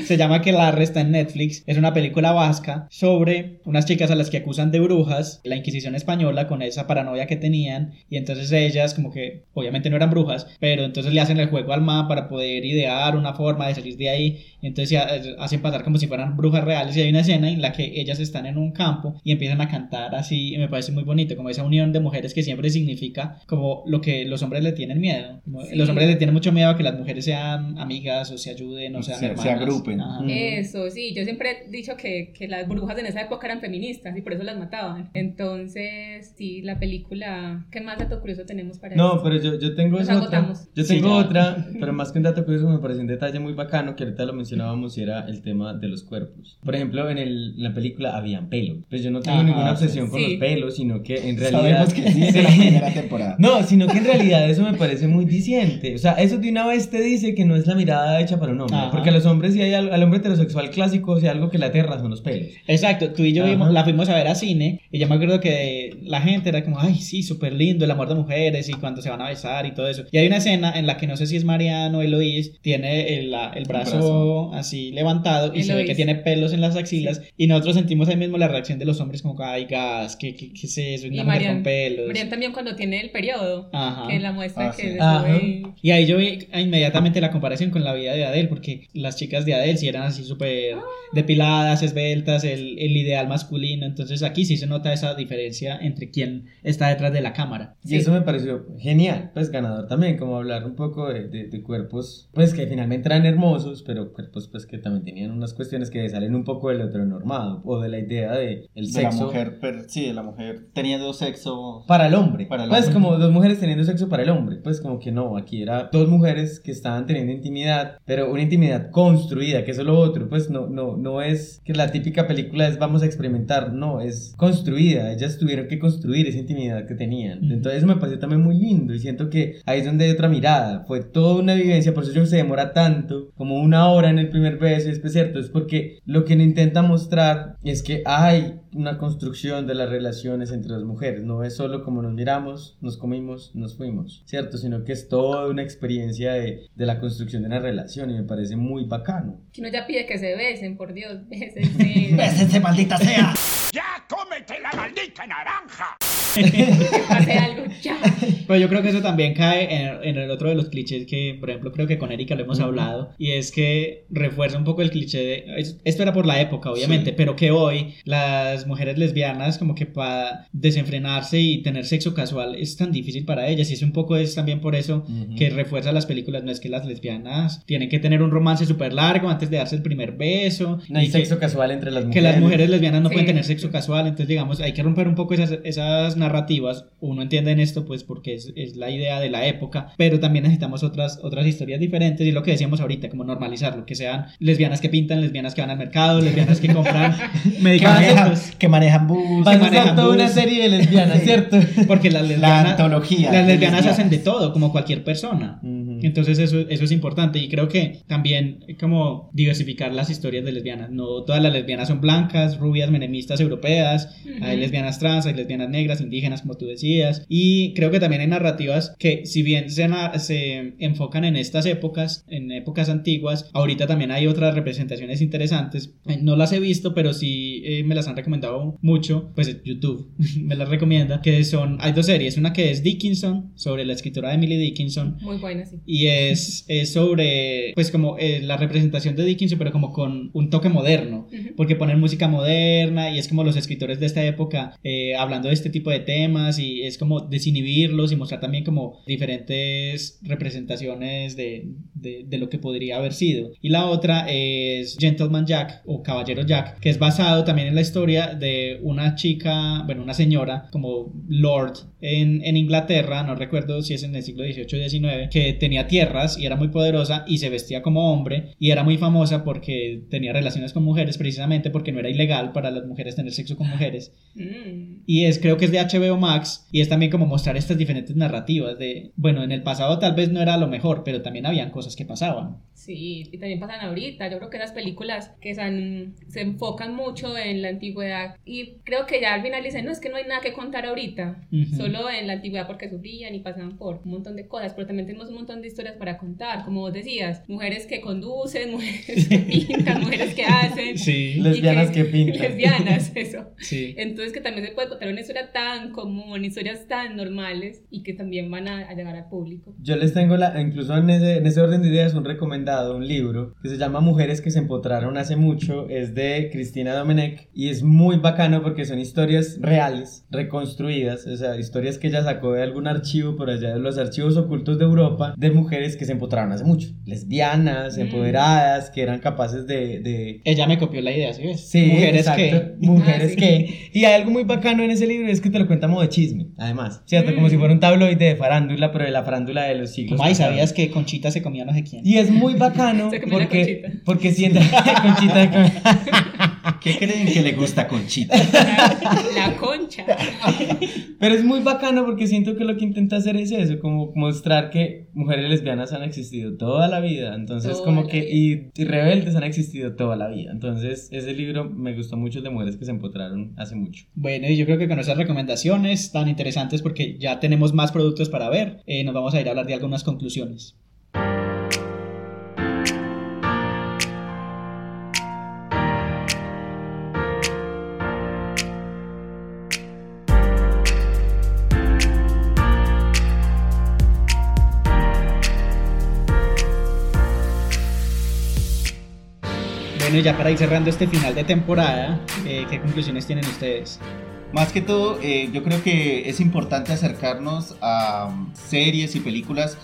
Se llama Aquelarre, está en Netflix. Es una película vasca sobre unas chicas a las que acusan de brujas, la Inquisición española con esa paranoia que tenían y entonces ellas como que obviamente no eran brujas, pero entonces le hacen el juego al ma para poder idear una forma de salir de ahí, entonces ya, eh, hacen pasar como si fueran brujas reales y hay una escena en la que ellas están en un campo y empiezan a cantar así y me parece muy bonito, como esa unión de mujeres que siempre significa como lo que los hombres le tienen miedo. Sí. Los hombres le tienen mucho miedo a que las mujeres sean amigas o se ayuden o sean Se- se hermanas. agrupen. Ajá. Eso, sí, yo siempre he dicho que, que las brujas en esa época eran feministas y por eso las mataban. Entonces, sí, la película, ¿qué más dato curioso tenemos para No, esto? pero yo, yo tengo Nos otra. Yo Sí, tengo ya. otra, pero más que un dato curioso me pareció un detalle muy bacano que ahorita lo mencionábamos y era el tema de los cuerpos. Por ejemplo, en, el, en la película habían pelos. Pues yo no tengo Ajá, ninguna sí. obsesión con Sí. los pelos, sino que en realidad. Sabemos que sí, es la primera temporada. No, sino que en realidad eso me parece muy diciente. O sea, eso de una vez te dice que no es la mirada hecha para un hombre. Ajá. Porque a los hombres, si hay al, al hombre heterosexual clásico, si hay algo que le aterra son los pelos. Exacto, tú y yo vimos- la fuimos a ver a cine y yo me acuerdo que la gente era como, ay, sí, súper lindo el amor de mujeres y cuando se van a besar y todo eso. Y hay una escena en la que no sé si es Mariano o Eloís, tiene el, la- el brazo, brazo. así levantado y se ve que tiene pelos en las axilas y nosotros sentimos ahí mismo la reacción de los hombres como, ay, gas, ¿qué, qué, qué es eso? Y Una mujer Marian, con pelos. Marian también cuando tiene el periodo, Ajá. que la muestra Ah, que sí. sube y- ahí yo vi inmediatamente la comparación con la vida de Adele, porque las chicas de Adele sí eran así súper depiladas, esbeltas, el, el ideal masculino. Entonces aquí sí se nota esa diferencia entre quién está detrás de la cámara. Y eso me pareció genial, pues ganador también, como hablar un poco de, de- de cuerpos, pues que finalmente eran hermosos, pero cuerpos pues que también tenían unas cuestiones que salen un poco del heteronormado o de la idea de el De la sexo mujer, per- sí, de la mujer teniendo sexo. para el hombre. Para el pues hombre. como dos mujeres teniendo sexo para el hombre, pues como que no, aquí era dos mujeres que estaban teniendo intimidad, pero una intimidad construida, que eso es lo otro, pues no, no, no es que la típica película vamos a experimentar, no, es construida, ellas tuvieron que construir esa intimidad que tenían. Ujú. Entonces eso me pareció también muy lindo y siento que ahí es donde hay otra mirada, fue toda una vivencia, por eso yo se demora tanto, como una hora en el primer beso, es cierto, es porque lo que no intenta mostrar es que hay una construcción de las relaciones entre las mujeres, no es solo como nos miramos, nos comimos, nos fuimos, ¿cierto? Sino que es toda una experiencia de, de la construcción de una relación y me parece muy bacano. Que uno ya pide que se besen, por Dios, bésense. ¡Bésense, maldita sea! Que pase algo ya. Pero yo creo que eso también cae en, en el otro de los clichés que, por ejemplo, creo que con Erika lo hemos hablado, y es que refuerza un poco el cliché de... es- Esto era por la época, obviamente, pero que hoy las mujeres lesbianas como que para desenfrenarse y tener sexo casual es tan difícil para ellas, y es un poco es también por eso Ujú. que refuerza las películas, no es que las lesbianas tienen que tener un romance súper largo antes de darse el primer beso, No hay y que- sexo casual entre las que mujeres. las mujeres lesbianas no Sí. pueden tener sexo casual, entonces digamos, hay que romper un poco esas, esas narrativas, uno entiende en esto pues porque es, es la idea de la época, pero también necesitamos otras, otras historias diferentes y lo que decíamos ahorita, como normalizarlo, que sean lesbianas que pintan, lesbianas que van al mercado, lesbianas que compran Que manejan, medicamentos, que manejan bus. Van a manejan toda una serie de lesbianas. ¿cierto? porque las La lesbianas, antología. las lesbianas hacen de todo, como cualquier persona. Ujú. Entonces eso, eso es importante y creo que también como diversificar las historias de lesbianas. No todas las lesbianas son blancas, rubias, menemistas, europeas. Hay Ujú. lesbianas trans, hay lesbianas negras, indígenas, como tú decías. Y creo que también hay narrativas que si bien se, se enfocan en estas épocas, en épocas antiguas, ahorita también hay otras representaciones interesantes. Eh, No las he visto, pero sí eh, me las han recomendado mucho. Pues YouTube me las recomienda. Que son, hay dos series. Una que es Dickinson, sobre la escritora Emily Dickinson. Muy buena, sí. Y es, es sobre, pues como eh, la representación de Dickinson, pero como con un toque moderno, porque ponen música moderna y es como los escritores de esta época eh, hablando de este tipo de temas y es como desinhibirlos y mostrar también como diferentes representaciones de, de, de lo que podría haber sido. Y la otra es Gentleman Jack o Caballero Jack, que es basado también en la historia de una chica, bueno, una señora como Lord en, en Inglaterra, no recuerdo si es en el siglo XVIII o XIX, que tenía tierras y era muy poderosa y se vestía como hombre y era muy famosa porque tenía relaciones con mujeres precisamente porque no era ilegal para las mujeres tener sexo con mujeres. Mm. Y es, creo que es de HBO Max y es también como mostrar estas diferentes narrativas de, bueno, en el pasado tal vez no era lo mejor, pero también habían cosas que pasaban. Sí, y también pasan ahorita. Yo creo que las películas que se, se enfocan mucho en la antigüedad y creo que ya al final dicen, no, es que no hay nada que contar ahorita, Ujú. solo en la antigüedad porque sufrían y pasaban por un montón de cosas, pero también tenemos un montón de historias para contar, como vos decías, mujeres que conducen, mujeres que pintan, mujeres que hacen. Sí. Lesbianas que pintan. Lesbianas, eso. Sí. Entonces que también se puede contar una historia tan común, historias tan normales y que también van a, a llegar al público. Yo les tengo, la, incluso en ese, en ese orden de ideas, un recomendado, un libro que se llama Mujeres que se empotraron hace mucho. Es de Cristina Domenech y es muy bacano porque son historias reales, reconstruidas, o sea, historias que ella sacó de algún archivo por allá de los archivos ocultos de Europa de mujeres que se empotraron hace mucho. Lesbianas, Mm. empoderadas, que eran capaces de... de Ella me copió la idea, ¿sí ves? Sí, Mujeres exacto, que. Mujeres Ah, sí. que. Y hay algo muy bacano en ese libro, es que te lo cuenta como de chisme, además. ¿Cierto? Mm. Como si fuera un tabloide de farándula, pero de la farándula de los siglos. Como, ay. ¿sabías que Conchita se comía no sé quién? Y es muy bacano Se porque, Conchita. porque siente Conchita con- ¿Qué creen que le gusta Conchita? La concha. Pero es muy bacano porque siento que lo que intenta hacer es eso, como mostrar que mujeres lesbianas han existido toda la vida, entonces Toda como que y, y rebeldes han existido toda la vida. Entonces, ese libro me gustó mucho de mujeres que se empotraron hace mucho. Bueno, y yo creo que con esas recomendaciones tan interesantes, porque ya tenemos más productos para ver, eh, nos vamos a ir a hablar de algunas conclusiones. Bueno, ya para ir cerrando este final de temporada, eh, ¿qué conclusiones tienen ustedes? Más que todo, eh, yo creo que es importante acercarnos a um, series y películas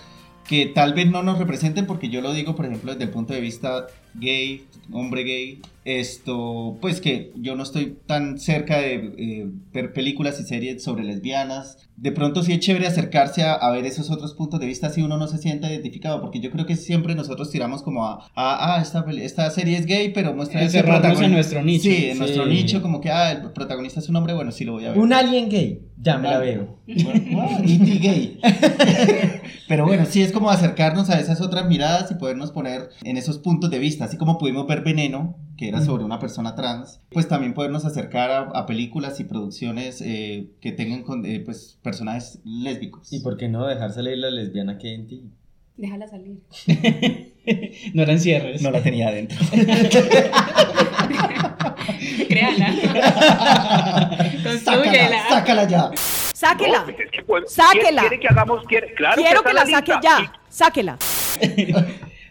que tal vez no nos representen, porque yo lo digo, por ejemplo, desde el punto de vista gay, hombre gay, esto, pues que yo no estoy tan cerca de eh, ver películas y series sobre lesbianas. De pronto sí es chévere acercarse a, a ver esos otros puntos de vista si uno no se siente identificado, porque yo creo que siempre nosotros tiramos como a, a, ah, esta, esta serie es gay, pero muestra ese Encerrarnos protagoni- en nuestro nicho. Sí, en Sí. nuestro nicho, como que, ah, el protagonista es un hombre, bueno, sí lo voy a ver. Un alien gay, ya me la Ah. veo. E.T. gay. Pero bueno, sí es como acercarnos a esas otras miradas y podernos poner en esos puntos de vista, así como pudimos ver Veneno, que era sobre una persona trans, pues también podernos acercar a, a películas y producciones eh, que tengan con- eh, pues, personajes lésbicos. ¿Y por qué no dejar salir la lesbiana que hay en ti? Déjala salir. no eran cierres. No la tenía adentro. Créala. Construyela. sácala, sácala ya. Sáquela. pues es que, pues, Sáquela. ¿Quiere, que hagamos? Quiere, claro Quiero que, que la en saque ya. Sáquela.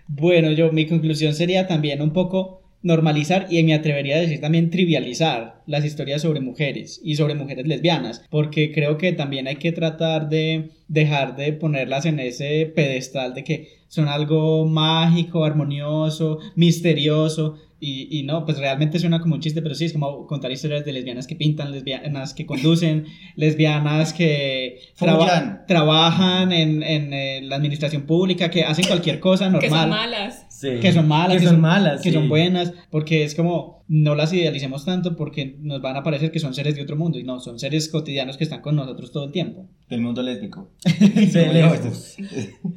Bueno, yo mi conclusión sería también un poco normalizar y me atrevería a decir también trivializar las historias sobre mujeres y sobre mujeres lesbianas, porque creo que también hay que tratar de dejar de ponerlas en ese pedestal de que son algo mágico, armonioso, misterioso. Y, y no, pues realmente suena como un chiste, pero sí es como contar historias de lesbianas que pintan, lesbianas que conducen, lesbianas que traba- trabajan en, en, eh, la administración pública, que hacen cualquier cosa normal. Que son malas. Sí. Que son malas, Que son malas, que sí. son buenas, porque es como no las idealicemos tanto porque nos van a parecer que son seres de otro mundo y no, son seres cotidianos que están con nosotros todo el tiempo. Del mundo lésbico.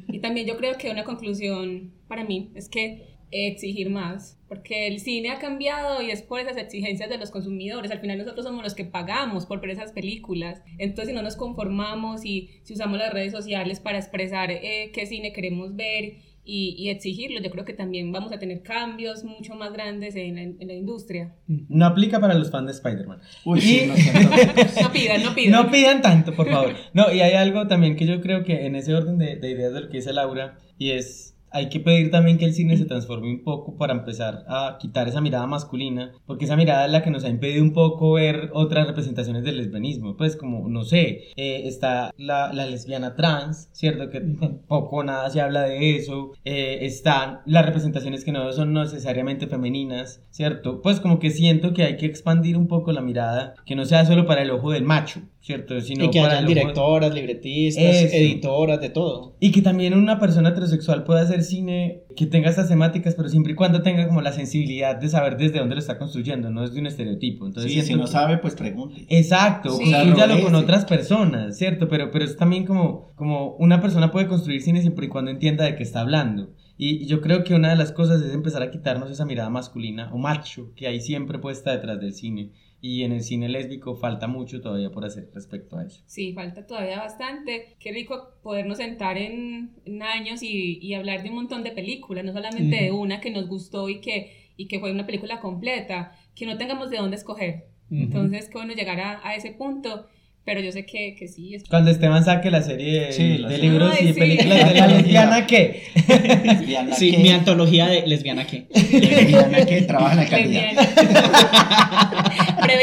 Y también yo creo que una conclusión para mí es que exigir más, porque el cine ha cambiado y es por esas exigencias de los consumidores. Al final nosotros somos los que pagamos por ver esas películas. Entonces, si no nos conformamos y si usamos las redes sociales para expresar eh, qué cine queremos ver y, y exigirlo, yo creo que también vamos a tener cambios mucho más grandes en la, en la industria. No aplica para los fans de Spider-Man. Uy, Y- sí, no. No pidan, no pidan. No pidan tanto, por favor. No, y hay algo también que yo creo que en ese orden de, de ideas de lo que dice Laura, y es, hay que pedir también que el cine se transforme un poco para empezar a quitar esa mirada masculina, porque esa mirada es la que nos ha impedido un poco ver otras representaciones del lesbianismo. Pues como, no sé, eh, está la, la lesbiana trans, ¿cierto? Que poco nada se habla de eso. Eh, están las representaciones que no son necesariamente femeninas, ¿cierto? Pues como que siento que hay que expandir un poco la mirada, que no sea solo para el ojo del macho, ¿cierto? Sino y que hayan directoras, libretistas, Eso. editoras, de todo. y que también una persona heterosexual pueda hacer cine que tenga estas temáticas, pero siempre y cuando tenga como la sensibilidad de saber desde dónde lo está construyendo, no es de un estereotipo. Entonces, Sí, si no que- sabe, pues pregunte. Exacto, Sí. construyalo con otras personas, ¿cierto? Pero, pero es también como, como una persona puede construir cine siempre y cuando entienda de qué está hablando. Y y yo creo que una de las cosas es empezar a quitarnos esa mirada masculina o macho que hay siempre puesta detrás del cine. Y en el cine lésbico falta mucho todavía por hacer respecto a eso. Sí, falta todavía bastante. Qué rico podernos sentar en, en años y, y hablar de un montón de películas, no solamente de una que nos gustó y que, y que fue una película completa, que no tengamos de dónde escoger. Entonces, que bueno llegar a, a ese punto, pero yo sé que, que sí. Es... Cuando Esteban saque la serie Sí, la de libros Ay, y sí. películas de la lesbiana que Lesbiana Sí, que- mi antología de lesbiana que. lesbiana que trabaja en la calidad.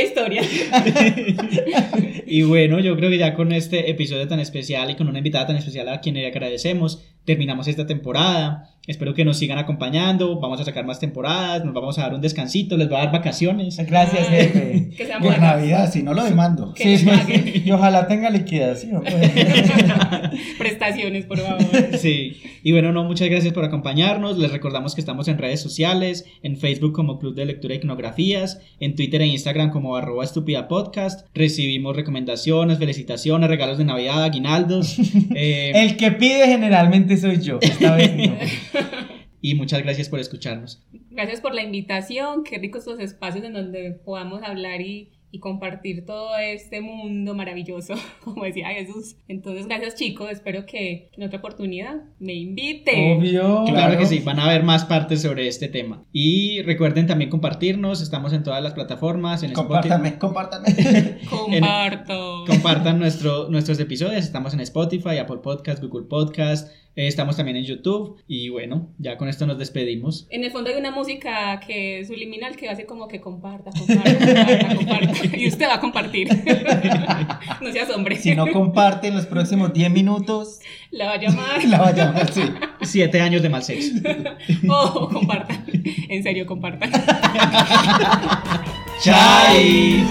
Historia. Y bueno, yo creo que ya con este episodio tan especial y con una invitada tan especial a quien le agradecemos, terminamos esta temporada. Espero que nos sigan acompañando. Vamos a sacar más temporadas. Nos vamos a dar un descansito. Les voy a dar vacaciones. gracias jefe. Que sean buenas. Navidad, si no lo demando. Que Sí, nos sí, paguen. y ojalá tenga liquidación. pues. Prestaciones, por favor. Sí. Y bueno, no, muchas gracias por acompañarnos. Les recordamos que estamos en redes sociales, en Facebook como Club de Lectura y Iconografías, en Twitter e Instagram como arroba estúpida podcast. Recibimos recomendaciones, felicitaciones, regalos de Navidad, aguinaldos. eh, El que pide generalmente soy yo. Esta vez no. y muchas gracias por escucharnos. Gracias por la invitación. Qué ricos estos espacios en donde podamos hablar y, y compartir todo este mundo maravilloso, como decía Jesús. Entonces, gracias chicos. Espero que en otra oportunidad me inviten. Obvio. Claro, que sí, van a haber más partes sobre este tema. Y recuerden también compartirnos, estamos en todas las plataformas, en Spotify. Compártanme, compártanme. Comparto. Compartan nuestro, nuestros episodios, estamos en Spotify, Apple Podcast, Google Podcast, estamos también en YouTube. Y bueno, ya con esto nos despedimos. En el fondo hay una música que es subliminal que hace como que comparta, comparta, comparta, comparta. Y usted va a compartir. No seas hombre. Si no comparten los próximos 10 minutos, La va a llamar. la va a llamar, sí. Siete años de mal sexo. Oh, comparta. En serio, comparta. Chai.